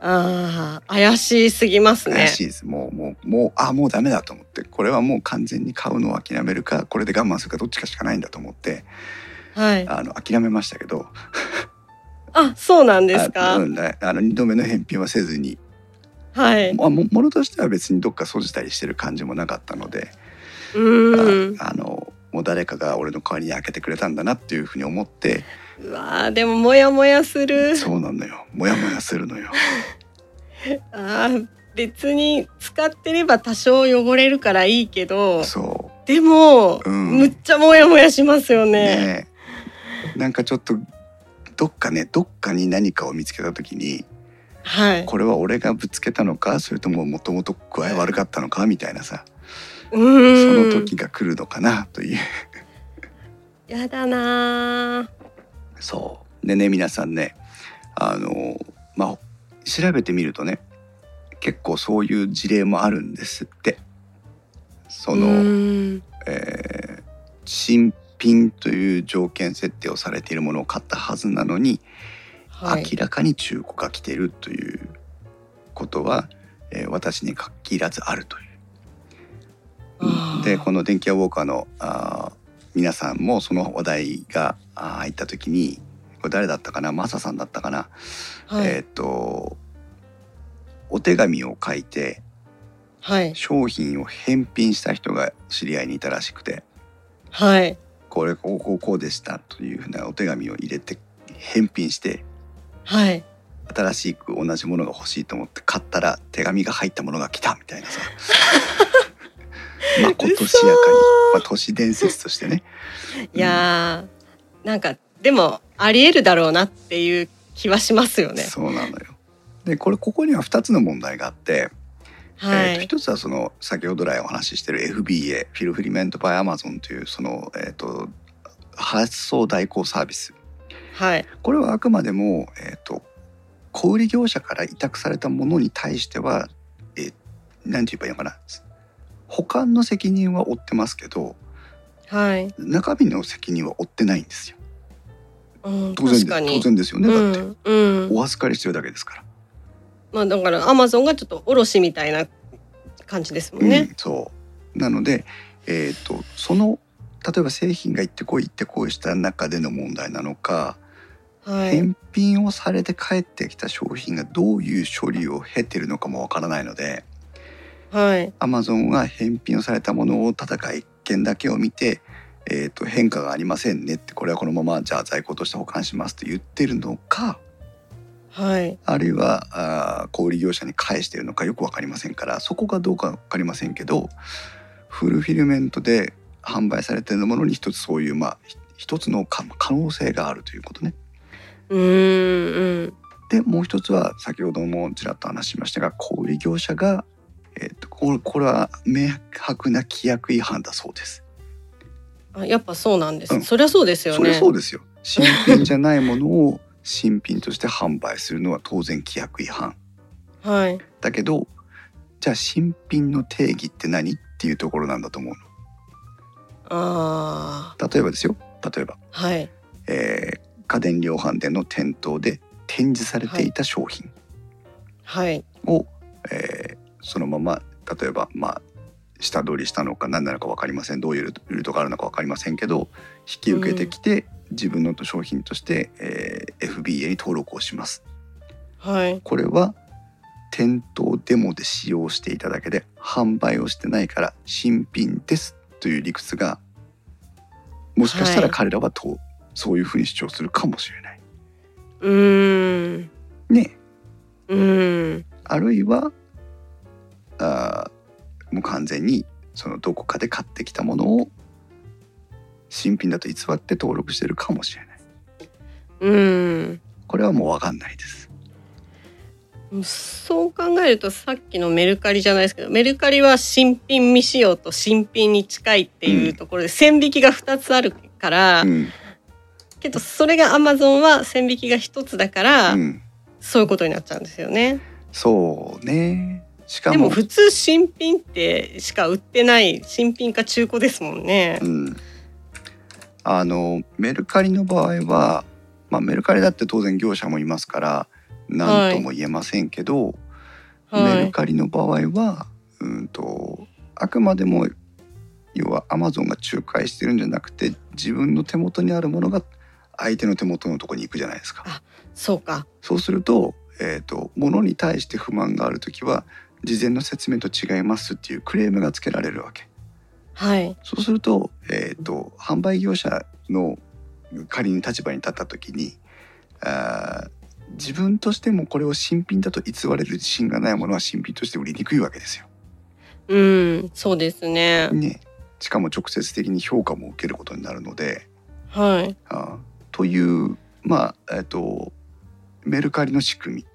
B: ああ怪しすぎますね。
A: 怪しいです。もうもうもうあもうダメだと思って。これはもう完全に買うのを諦めるかこれで我慢するかどっちかしかないんだと思って
B: はい。
A: あの諦めましたけど。
B: あそうなんです
A: あ
B: か
A: うんあの2度目の返品はせずに
B: はい。
A: まあもものとしては別にどっか掃除したりしてる感じもなかったので、
B: うーん。
A: ああのもう誰かが俺の代わりに開けてくれたんだなっていうふうに思って。
B: うわーでもモヤモヤする。
A: そうなのよ。モヤモヤするのよ。
B: あー別に使ってれば多少汚れるからいいけど
A: そ
B: でも、
A: うん。
B: むっちゃモヤモヤしますよ
A: う
B: ね。
A: ねえ。なんかちょっとどっかねどっかに何かを見つけた時に
B: はい。
A: これは俺がぶつけたのかそれとももともと具合悪かったのかみたいなさ。
B: う
A: その時が来るのかなという。
B: やだなー。
A: そう。でね皆さんねあのまあ調べてみるとね結構そういう事例もあるんですって。その、えー新品という条件設定をされているものを買ったはずなのに、
B: はい。
A: 明らかに中古が来てるということは、えー私に限らずあるという。でこの電気屋ウォーカーのあー皆さんもその話題が入った時にこれ誰だったかな？マサさんだったかな、
B: はい、
A: えっ、とお手紙を書いて
B: はい。
A: 商品を返品した人が知り合いにいたらしくて
B: はい。
A: これこうこうこうでしたというふうなお手紙を入れて返品して
B: はい。
A: 新しく同じものが欲しいと思って買ったら手紙が入ったものが来たみたいなさ。まことしやかに、まあ、都市伝説としてね。
B: いやーなんかでもありえるだろうなっていう気はしますよね。
A: そうなのよ。でこれここには2つの問題があって、
B: はい、
A: えーと一つはその先ほど来お話ししてる FBA Fulfillment by Amazon というその、えー、と発送代行サービス
B: はい。
A: これはあくまでも、えー、と小売業者から委託されたものに対しては、えーて言えばいいのかな。保管の責任は負ってますけど
B: はい、
A: 中身の責任は負ってないんですよ。
B: うん、
A: 当然当然ですよね、だって。
B: うんうん、
A: お預かりしてるだけですから。
B: まあだからアマゾンがちょっと卸みたいな感じですもんね。
A: うん、。そう。なので、えー、とその例えば製品が行ってこい行ってこいした中での問題なのか、
B: はい、
A: 返品をされて帰ってきた商品がどういう処理を経てるのかもわからないので
B: はい、
A: アマゾンは返品をされたものをただ外見だけを見て、えー、と変化がありませんねってこれはこのままじゃあ在庫として保管しますと言ってるのか
B: はい、
A: あるいはあー小売業者に返しているのかよく分かりませんからそこがどうか分かりませんけどフルフィルメントで販売されているものに一つそういうまあひ一つの可可能性があるということね。
B: うーん、うん、
A: でもう一つは先ほどもちらっと話しましたが小売業者が、えー、とこれこれは明白な規約違反だそうです。
B: あやっぱそうなんです。
A: うん
B: そりゃそうですよ
A: それ
B: ね。
A: そうですよ。新品じゃないものを新品として販売するのは当然規約違反。
B: はい、
A: だけどじゃあ新品の定義って何っていうところなんだと思う
B: あ
A: の例えばですよ例えば、
B: あ、はい、
A: えー家電量販店の店頭で展示されていた商品。
B: はい、
A: を、えーそのまま例えばまあ下取りしたのか何なのか分かりません。どういうルートがあるのか分かりませんけど引き受けてきて、自分の商品として、えー FBA に登録をします。
B: はい、
A: これは店頭デモで使用していただけで販売をしてないから新品ですという理屈がもしかしたら
B: はい。
A: 彼らはと、そういうふうに主張するかもしれない。
B: うーん
A: ね
B: うーん
A: あるいはあーもう完全にそのどこかで買ってきたものを新品だと偽って登録してるかもしれない。
B: うーん
A: これはもう分かんないです。
B: そう考えるとさっきのメルカリじゃないですけどメルカリは新品未使用と新品に近いっていうところで線引きが2つあるから、
A: うん
B: けどそれがアマゾンは線引きが1つだから、
A: うん、
B: そういうことになっちゃうんですよね。
A: そうね。しか
B: で
A: も
B: も普通新品ってしか売ってない新品か中古ですもんね
A: う。ん、あのメルカリの場合は、まあ、メルカリだって当然業者もいますから何とも言えませんけど、メ
B: はい。
A: ルカリの場合はうんとあくまでも要はアマゾンが仲介してるんじゃなくて自分の手元にあるものが相手の手元のところに行くじゃないですか。
B: そうか。
A: そうすると,、えー、と物に対して不満がある時は事前の説明と違いますっていうクレームがつけられるわけ。
B: はい。
A: そうすると,、えー、と販売業者の仮に立場に立った時にあー自分としてもこれを新品だと偽れる自信がないものは新品として売りにくいわけですよ。
B: うん、そうですね。
A: ね、しかも直接的に評価も受けることになるので
B: はい。
A: あーというまあえっ、とメルカリの仕組み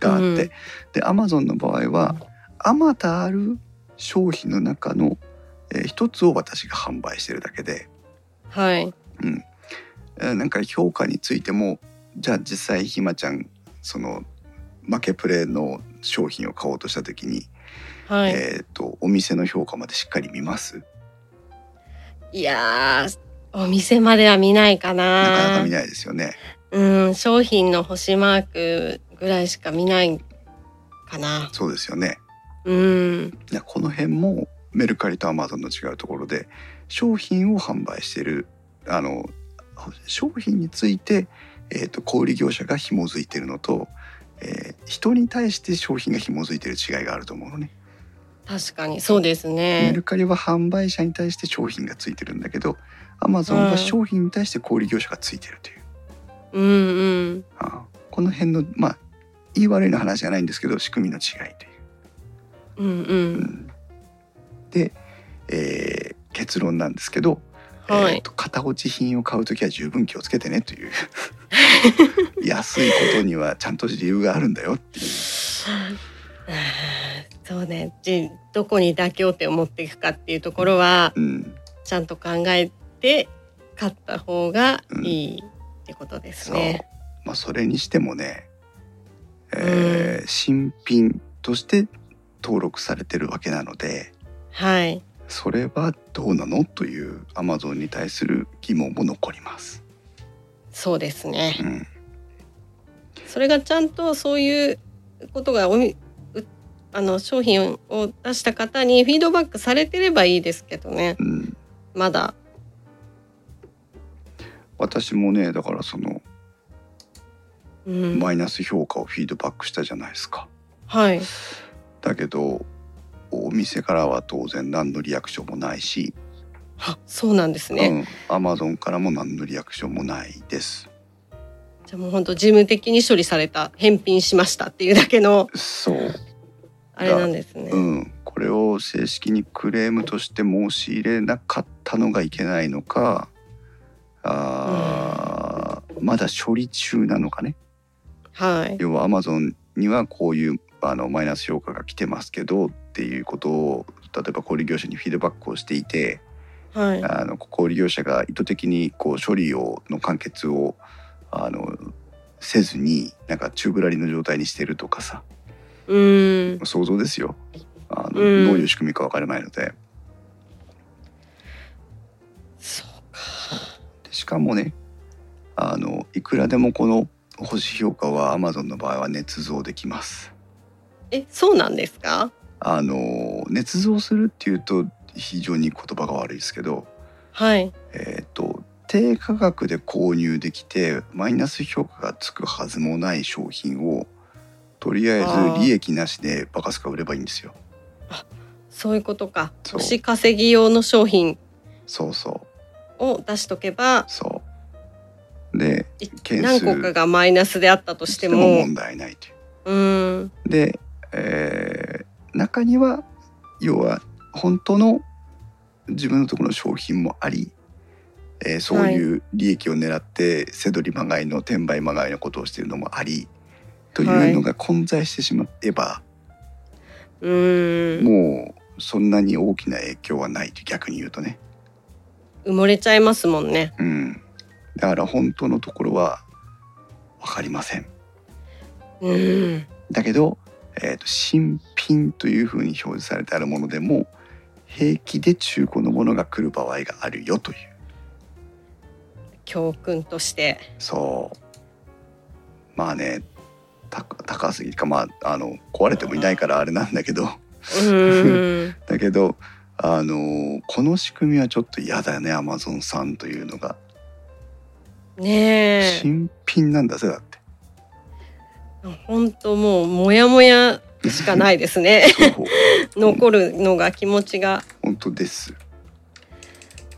A: があって、
B: うん
A: でアマゾンの場合はあまたある商品の中の、えー一つを私が販売してるだけで、
B: はい。
A: うん、えーなんか評価についてもじゃあ実際ひまちゃんその負けプレの商品を買おうとした時に、
B: はい。
A: えー、とお店の評価までしっかり見ます？
B: いやー、お店までは見ないかな。
A: なかなか見ないですよね。
B: うん、商品の星マークぐらいしか見ないかな。
A: そうですよね。
B: うん。
A: いやこの辺もメルカリとアマゾンの違うところで商品を販売しているあの商品について、えー、と小売業者が紐づいているのと、えー人に対して商品が紐づいている違いがあると思うのね。
B: 確かにそうです
A: メ
B: ね。
A: ルカリは販売者に対して商品がついてるんだけどアマゾンは商品に対して小売業者がついてるという、
B: うんうん。
A: あこの辺のまあ言い悪いの話じゃないんですけど仕組みの違いという。
B: うんう。
A: うんんで、えー結論なんですけど、
B: はい
A: えーと型落ち品を買う時は十分気をつけてねという 安いことにはちゃんと理由があるんだよっていう
B: そうね。じどこに妥協点を持っていくかっていうところは
A: うん
B: ちゃんと考えて買った方がいいってことです
A: そう
B: ね。
A: まあそれにしてもね、えー新品として登録されてるわけなので
B: はい。
A: それはどうなのというアマゾンに対する疑問も残ります。
B: そうですね。
A: うん、
B: それがちゃんとそういうことがおみうあの商品を出した方にフィードバックされてればいいですけどね
A: うん、
B: まだ
A: 私もねだからその
B: うん。
A: マイナス評価をフィードバックしたじゃないですか。
B: はい。
A: だけどお店からは当然何のリアクションもないし、
B: あそうなんですね、
A: うん、アマゾンからも何のリアクションもないです。
B: じゃあもう本当事務的に処理された返品しましたっていうだけの
A: そう、
B: あれなんですね、
A: うん、これを正式にクレームとして申し入れなかったのがいけないのかあー、まだ処理中なのかね？
B: はい。
A: 要はアマゾンにはこういうあのマイナス評価が来てますけどっていうことを例えば小売業者にフィードバックをしていて
B: はい。
A: あの小売業者が意図的にこう処理をの完結をあのせずになんか宙ぶらりの状態にしてるとかさ。
B: うーん。
A: 想像ですよ。あの、
B: うん。
A: どういう仕組みか分からないのでしかもねあのいくらでもこの星評価は Amazon の場合は捏造できます。
B: えそうなんですか？
A: あの捏造するっていうと非常に言葉が悪いですけど、
B: はい。
A: えー、と低価格で購入できてマイナス評価がつくはずもない商品をとりあえず利益なしでバカスカ売ればいいんですよ。
B: そういうことか。星稼ぎ用の商品。
A: そうそう
B: を出しとけば
A: そで
B: い
A: 件数。
B: 何個かがマイナスであったとしても。
A: 問題ないという。
B: うん。
A: で、えー中には要は本当の自分のところの商品もあり、えーそういう利益を狙って背取りまがいの転売まがいのことをしているのもありというのが混在してしまえば、
B: うん。
A: もうそんなに大きな影響はないと逆に言うとね、
B: 埋もれちゃいますもんね。
A: うん、だから本当のところは分かりません。
B: うん。
A: だけど、えーと新品というふうに表示されてあるものでも平気で中古のものが来る場合があるよという。
B: 教訓として。
A: そう。まあねた高すぎかまああの壊れてもいないからあれなんだけど。
B: うん。
A: だけどあのこの仕組みはちょっと嫌だよねアマゾンさんというのが。
B: ねえ。
A: 新品なんだぜだって。
B: 本当もうモヤモヤしかないですね。残るのが気持ちが。
A: 本当です。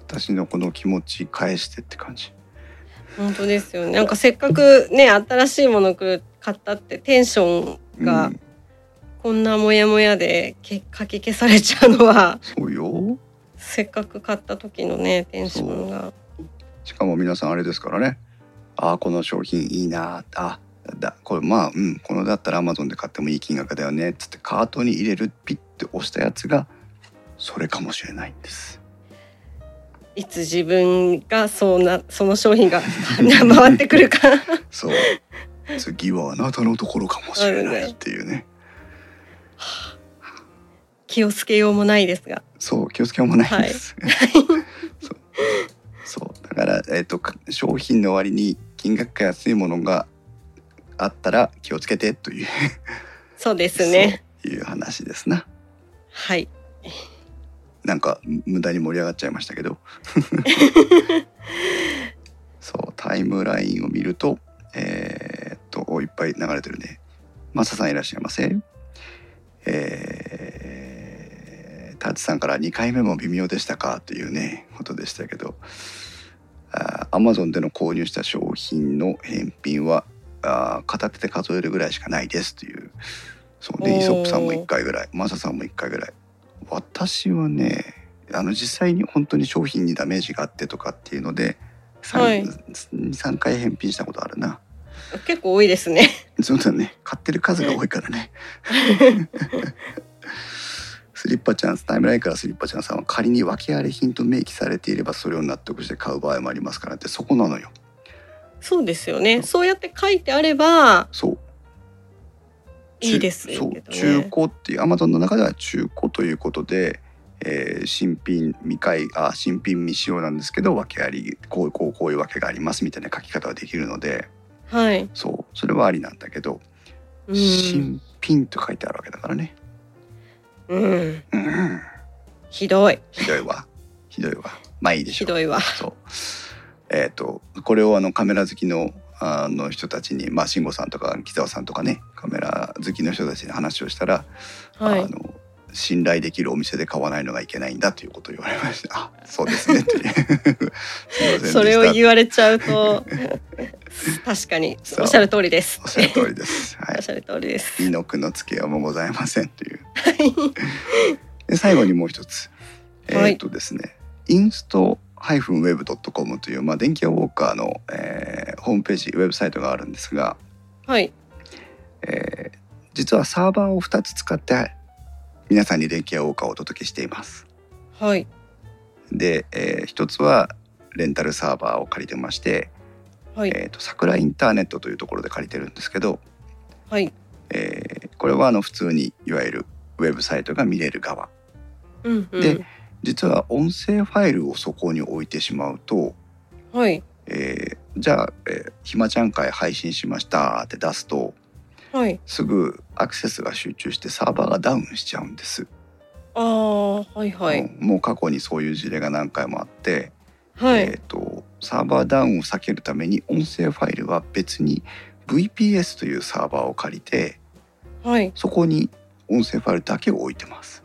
A: 私のこの気持ち返してって感じ。
B: 本当ですよね。なんかせっかくね新しいもの買ったってテンションが
A: うん
B: こんなモヤモヤでけかき消されちゃうのは
A: そうよ。
B: せっかく買った時のねテンションが。
A: しかも皆さんあれですからね。ああこの商品いいな。あだこれまあうんこのだったらアマゾンで買ってもいい金額だよね。っつってカートに入れるピッて押したやつがそれかもしれないんです。
B: いつ自分がそうなその商品が 回ってくるか。
A: そう。次はあなたのところかもしれないっていうね
B: 気をつけようもないですが。
A: そう気をつけようもないんです、そう。そう。だから、えっとか商品の割に金額が安いものがあったら気をつけてという。
B: そうですね。
A: いう話ですな。
B: はい。
A: なんかむ無駄に盛り上がっちゃいましたけど。そうタイムラインを見るとえーっとおいっぱい流れてるね。マサさんいらっしゃいませ？えー、タッチさんから2回目も微妙でしたかというねことでしたけどアマゾンでの購入した商品の返品はあー片手で数えるぐらいしかないですというそうねイソップさんも1回ぐらいマサさんも1回ぐらい。私はねあの実際に本当に商品にダメージがあってとかっていうので、
B: はい。
A: 23回返品したことあるな
B: 結構多いですね。
A: そうだね。買ってる数が多いからね。スリッパちゃんタイムラインからスリッパちゃんさんは仮に訳あり品と明記されていればそれを納得して買う場合もありますからってそこなのよ。
B: そうですよね。そうやって書いてあれば
A: そう。
B: いいです
A: 中そう。中古っていうアマゾンの中では中古ということで、えー新品未開あ新品未使用なんですけど訳ありこうこうこういうわけがありますみたいな書き方ができるので
B: はい、
A: そう。それはありなんだけど、
B: うん。
A: 新品と書いてあるわけだからね。
B: うん、
A: うん。
B: ひどい。
A: ひどいわ。ひどいわ。まあいいでしょう。
B: ひどいわ。
A: そう。えっ、とこれをあのカメラ好きのあの人たちにまあ慎吾さんとか木澤さんとかねカメラ好きの人たちに話をしたら、
B: はい。
A: あの信頼できるお店で買わないのがいけないんだということを言われました。あ、そうですね
B: それを言われちゃうと 確かにおっしゃる通りです
A: おっしゃる通りです。はい
B: おっし。ゃる通りです
A: 二の句の付けようもございませんという。で最後にもう一つ。え
B: はい
A: ーっとですね、インスト -web.com というまあ電気屋ウォーカーの、えーホームページウェブサイトがあるんですが、
B: はい
A: えー実はサーバーを2つ使って皆さんに電気屋ウォーカーをお届けしています。
B: はい
A: で、えー一つはレンタルサーバーを借りてまして、
B: はい。
A: えー、と桜インターネットというところで借りてるんですけど、
B: はい。
A: えーこれはあの普通にいわゆるウェブサイトが見れる側。
B: うんうん。
A: で実は音声ファイルをそこに置いてしまうと、
B: はい。
A: えーじゃあ、えーひまちゃん会配信しました」って出すと
B: はい。
A: すぐアクセスが集中してサーバーがダウンしちゃうんです、
B: ああはいはい。
A: うんもう過去にそういう事例が何回もあって、
B: はい、
A: えー、とサーバーダウンを避けるために音声ファイルは別に VPS というサーバーを借りて
B: はい。
A: そこに音声ファイルだけを置いてます。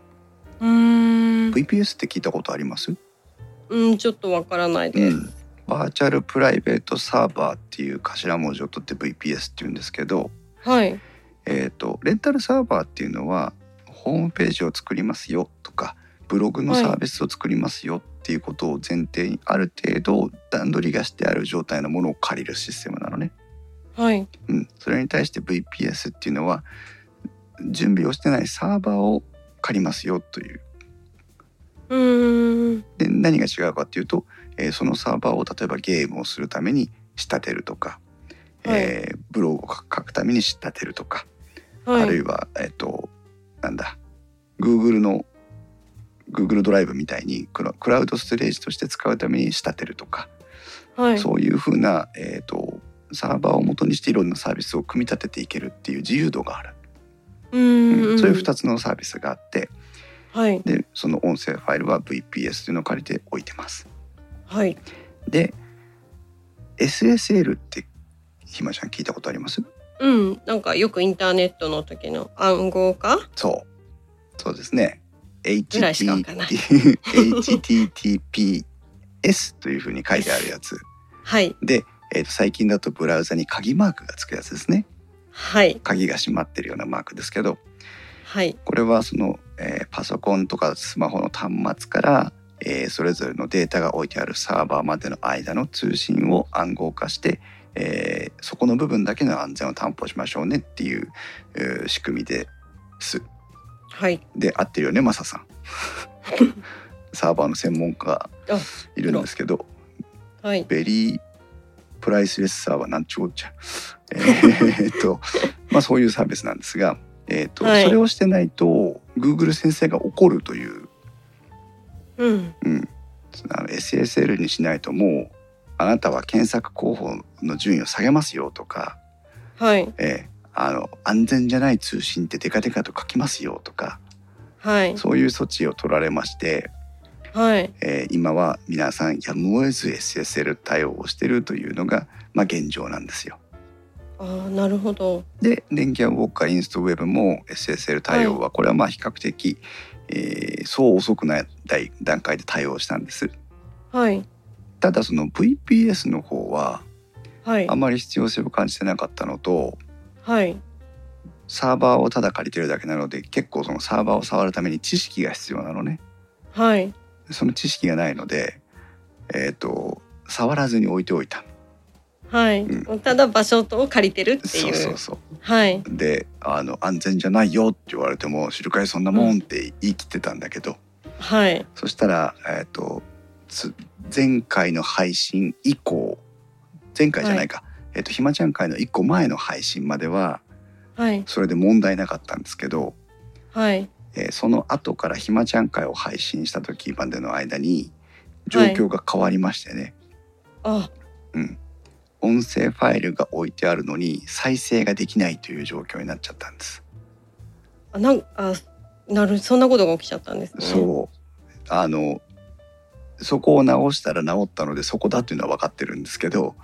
B: うーん。
A: VPS って聞いたことあります、
B: うんちょっとわからないです、
A: うん、バーチャルプライベートサーバーっていう頭文字を取って VPS っていうんですけど、
B: はい。
A: えー、とレンタルサーバーっていうのはホームページを作りますよとかブログのサービスを作りますよっていうことを前提にある程度段取りがしてある状態のものを借りるシステムなのね。
B: はい。
A: うん、それに対して VPS っていうのは準備をしてないサーバーを借りますよという。
B: うーん。
A: で何が違うかっていうと、えーそのサーバーを例えばゲームをするために仕立てるとか、えーブログを書くために仕立てるとか、
B: はい。
A: あるいはえっ、となんだ Google の Google ドライブみたいにクラクラウドストレージとして使うために仕立てるとか、
B: はい。
A: そういうふうな、えー、とサーバーを元にしていろんなサービスを組み立てていけるっていう自由度がある、
B: うーん
A: そういう2つのサービスがあって。
B: はい。
A: でその音声ファイルは VPS というのを借りておいてます。
B: はい。
A: で SSL ってひまちゃん聞いたことあります？
B: うん。なんかよくインターネットの時の暗号化？
A: そう。そうですね HTTPS というふうに書いてあるやつ。
B: はい。
A: で、えーと最近だとブラウザに鍵マークがつくやつですね。
B: はい。
A: 鍵が閉まってるようなマークですけど。
B: はい。
A: これはその、えーパソコンとかスマホの端末から、えーそれぞれのデータが置いてあるサーバーまでの間の通信を暗号化して、えーそこの部分だけの安全を担保しましょうねっていう、えー仕組みです。
B: はい。
A: で合ってるよねマサさん。サーバーの専門家いるんですけど
B: はい。
A: ベリープライスレスサーバーなんちゅうこっちゃ。えーっとまあそういうサービスなんですが、えーっと
B: はい。
A: それをしてないと Google 先生が怒るという、
B: うん。
A: うん、あの SSL にしないともうあなたは検索候補の順位を下げますよとか、
B: はい。
A: えーあの安全じゃない通信ってデカデカと書きますよとか
B: はい。
A: そういう措置を取られまして、
B: はい。
A: えー今は皆さんやむを得ず SSL 対応をしてるというのが、まあ、現状なんですよ。
B: あーなるほど。
A: で電気屋ウォーカーインストウェブも SSL 対応はこれはまあ比較的、えーそう遅くない段段階で対応したんです。
B: はい。
A: ただその VPS の方は
B: はい。
A: あまり必要性を感じてなかったのと
B: はい。
A: サーバーをただ借りてるだけなので結構そのサーバーを触るために知識が必要なのね。
B: はい。
A: その知識がないので、えー、と触らずに置いておいた。
B: はい、
A: う
B: ただ場所を借りてるっていう。
A: そうそうそう。
B: はい。
A: であの安全じゃないよって言われても知るかいそんなもんって言い切ってたんだけど、
B: はい。
A: そしたら、えー、とつ前回の配信以降前回じゃないか、えー、とひまちゃん会の1個前の配信までは
B: はい。
A: それで問題なかったんですけど、
B: はい。
A: えーその後からひまちゃん会を配信した時までの間に状況が変わりましてね、
B: あ。
A: うん、音声ファイルが置いてあるのに再生ができないという状況になっちゃったんです。
B: あなんあなるそんなことが起きちゃったんですね。
A: そう。あのそこを直したら直ったのでそこだっていうのは分かってるんですけど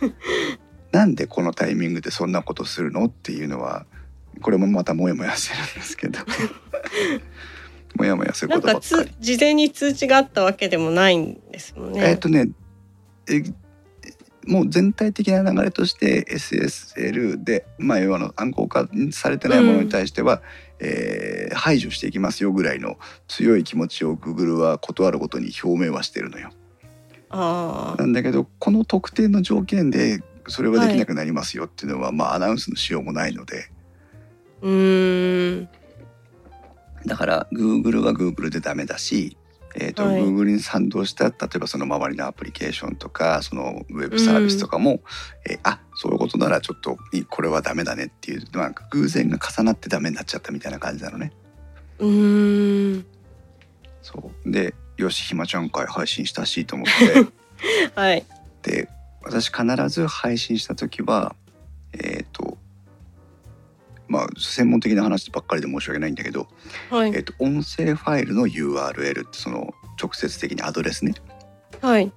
A: なんでこのタイミングでそんなことするのっていうのはこれもまたモヤモヤしてるんですけどモヤモヤすることばっかり
B: つ。事前に通知があったわけでもないんですもんね。
A: えっ、とねえもう全体的な流れとして SSL で、まあ、要はあの暗号化されてないものに対しては、えー排除していきますよぐらいの強い気持ちを Google は断るごとに表明はしてるのよ。
B: あ
A: なんだけどこの特定の条件でそれはできなくなりますよっていうのは、まあアナウンスのしようもないので。
B: あうーん。
A: だから Google は Google でダメだし、えーと
B: はい。
A: Google に賛同した例えばその周りのアプリケーションとかそのウェブサービスとかも、えーあそういうことならちょっといこれはダメだねっていうなんか偶然が重なってダメになっちゃったみたいな感じなのね。
B: うーん。
A: そう。でよしひまちゃん会配信したしと思って。
B: はい。
A: で私必ず配信した時はえっ、とまあ専門的な話ばっかりで申し訳ないんだけど、
B: はい。
A: えー、と音声ファイルの URL ってその直接的にアドレスね。
B: はい。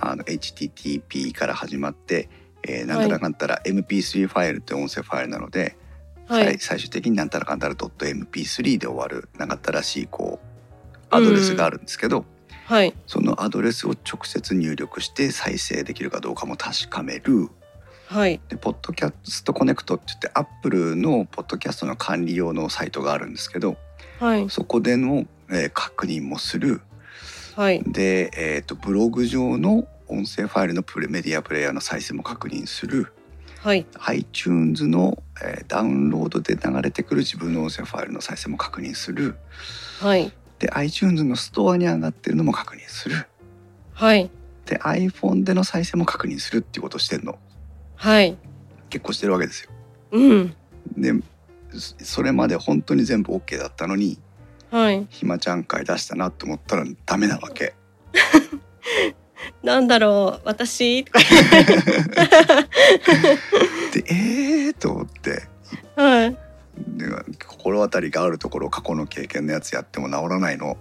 A: あの HTTP から始まって、えーなんたらかんたら MP3 ファイルって音声ファイルなので、
B: はい。
A: 最最終的になんたらかんたら .mp3 で終わる長ったらしいこうアドレスがあるんですけど、
B: はい。
A: そのアドレスを直接入力して再生できるかどうかも確かめる。
B: はい。
A: でポッドキャストコネクトって言ってアップルのポッドキャストの管理用のサイトがあるんですけど
B: はい。
A: そこでの、えー確認もする。
B: はい。
A: で、えー、とブログ上の音声ファイルのプレメディアプレイヤーの再生も確認する。
B: はい。
A: iTunes の、えーダウンロードで流れてくる自分の音声ファイルの再生も確認する。
B: はい
A: で iTunes のストアに上がってるのも確認する。
B: はい。
A: で iPhone での再生も確認するっていうことをしてんの。
B: はい。
A: 結構してるわけですよ。
B: うん。
A: でそそれまで本当に全部 OK だったのに
B: はい。
A: ひまちゃん会出したなと思ったらダメなわけ。
B: なんだろう私？と か
A: でえーと思って。
B: はい。
A: で心当たりがあるところ過去の経験のやつやっても治らないの。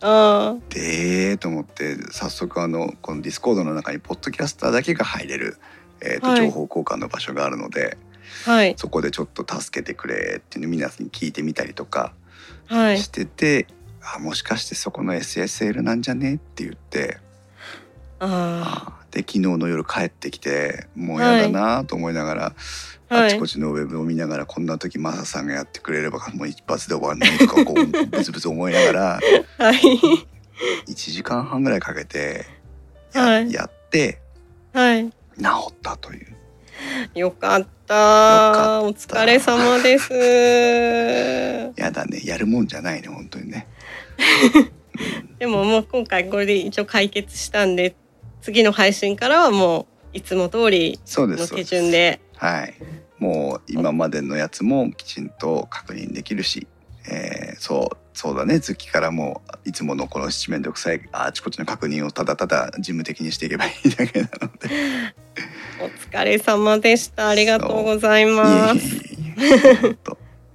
B: あ
A: でえーと思って早速あのこのディスコードの中にポッドキャスターだけが入れる、えーと
B: はい。
A: 情報交換の場所があるので
B: あはい。
A: そこでちょっと助けてくれっていうのを皆さんに聞いてみたりとか
B: はい。
A: してて、あもしかしてそこの SSL なんじゃねって言って
B: あ
A: あで昨日の夜帰ってきてもうやだなと思いながら、
B: あはい。
A: あちこちのウェブを見ながらこんな時マサさんがやってくれればもう一発で終わるのにとかこうブツブツ思いながら
B: はい。
A: 1時間半ぐらいかけてや,、
B: はい。
A: やって
B: はい。
A: 治ったという。
B: よかった。
A: かった。
B: お疲れ様です。
A: やだね。やるもんじゃないね本当にね。
B: でももう今回これで一応解決したんで次の配信からはもういつも通りの手順で
A: はい。もう今までのやつもきちんと確認できるし、えーそうそうだね。月からもういつものこの七面倒くさいあちこちの確認をただただ事務的にしていけばいいだけなので。
B: お疲れ様でした。ありがとうございます。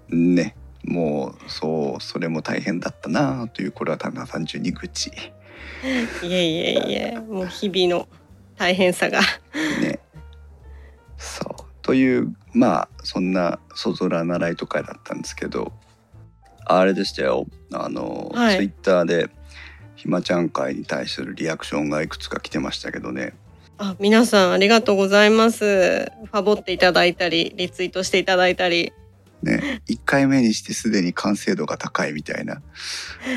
A: ね。もうそうそれも大変だったなというこれはただ単純に愚痴
B: いえいえいえもう日々の大変さが。
A: ね。そう。というまあそんなそぞら習いとかだったんですけどあれでしたよ。あの、
B: はい。
A: ツイッターでひまちゃん会に対するリアクションがいくつか来てましたけどね。
B: あ皆さんありがとうございます。ファボっていただいたりリツイートしていただいたり
A: ね1回目にしてすでに完成度が高いみたいな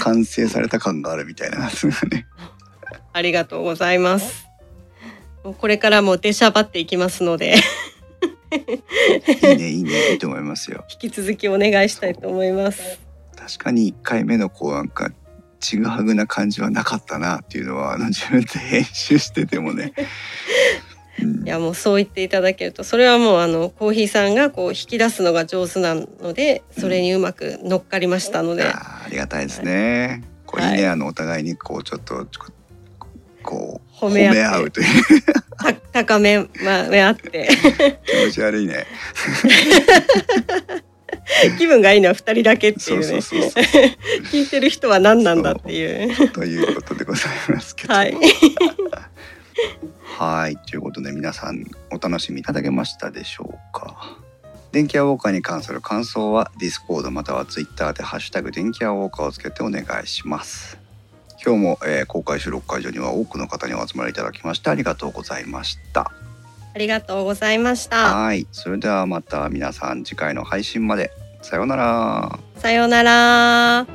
A: 完成された感があるみたいな。
B: ありがとうございます。もうこれからも出しゃばっていきますので。
A: いいねいいね。いいと思いますよ。
B: 引き続きお願いしたいと思います。
A: 確かに1回目のこうなんかちぐはぐな感じはなかったなっていうのはあの自分で編集しててもね、うん
B: いやもうそう言っていただけるとそれはもうあのコーヒーさんがこう引き出すのが上手なのでそれにうまく乗っかりましたので、
A: あーありがたいですね。これい。いね、あのお互いにこうちょっとこう
B: 褒め合
A: うという。
B: た高めまめ合って。
A: 気持ち悪いね。
B: 気分がいいのは二人だけってい
A: そうう
B: ね。聞いてる人は何なんだっていう。
A: ということでございますけど。
B: はい
A: はいということで皆さんお楽しみいただけましたでしょうか。電気屋ウォーカーに関する感想は Discord または Twitter で「ハッシュタグ電気屋ウォーカー」をつけてお願いします。今日も、えー公開収録会場には多くの方にお集まりいただきましてありがとうございました。
B: ありがとうございました
A: はい、それではまた皆さん次回の配信まで。さようなら。
B: さようなら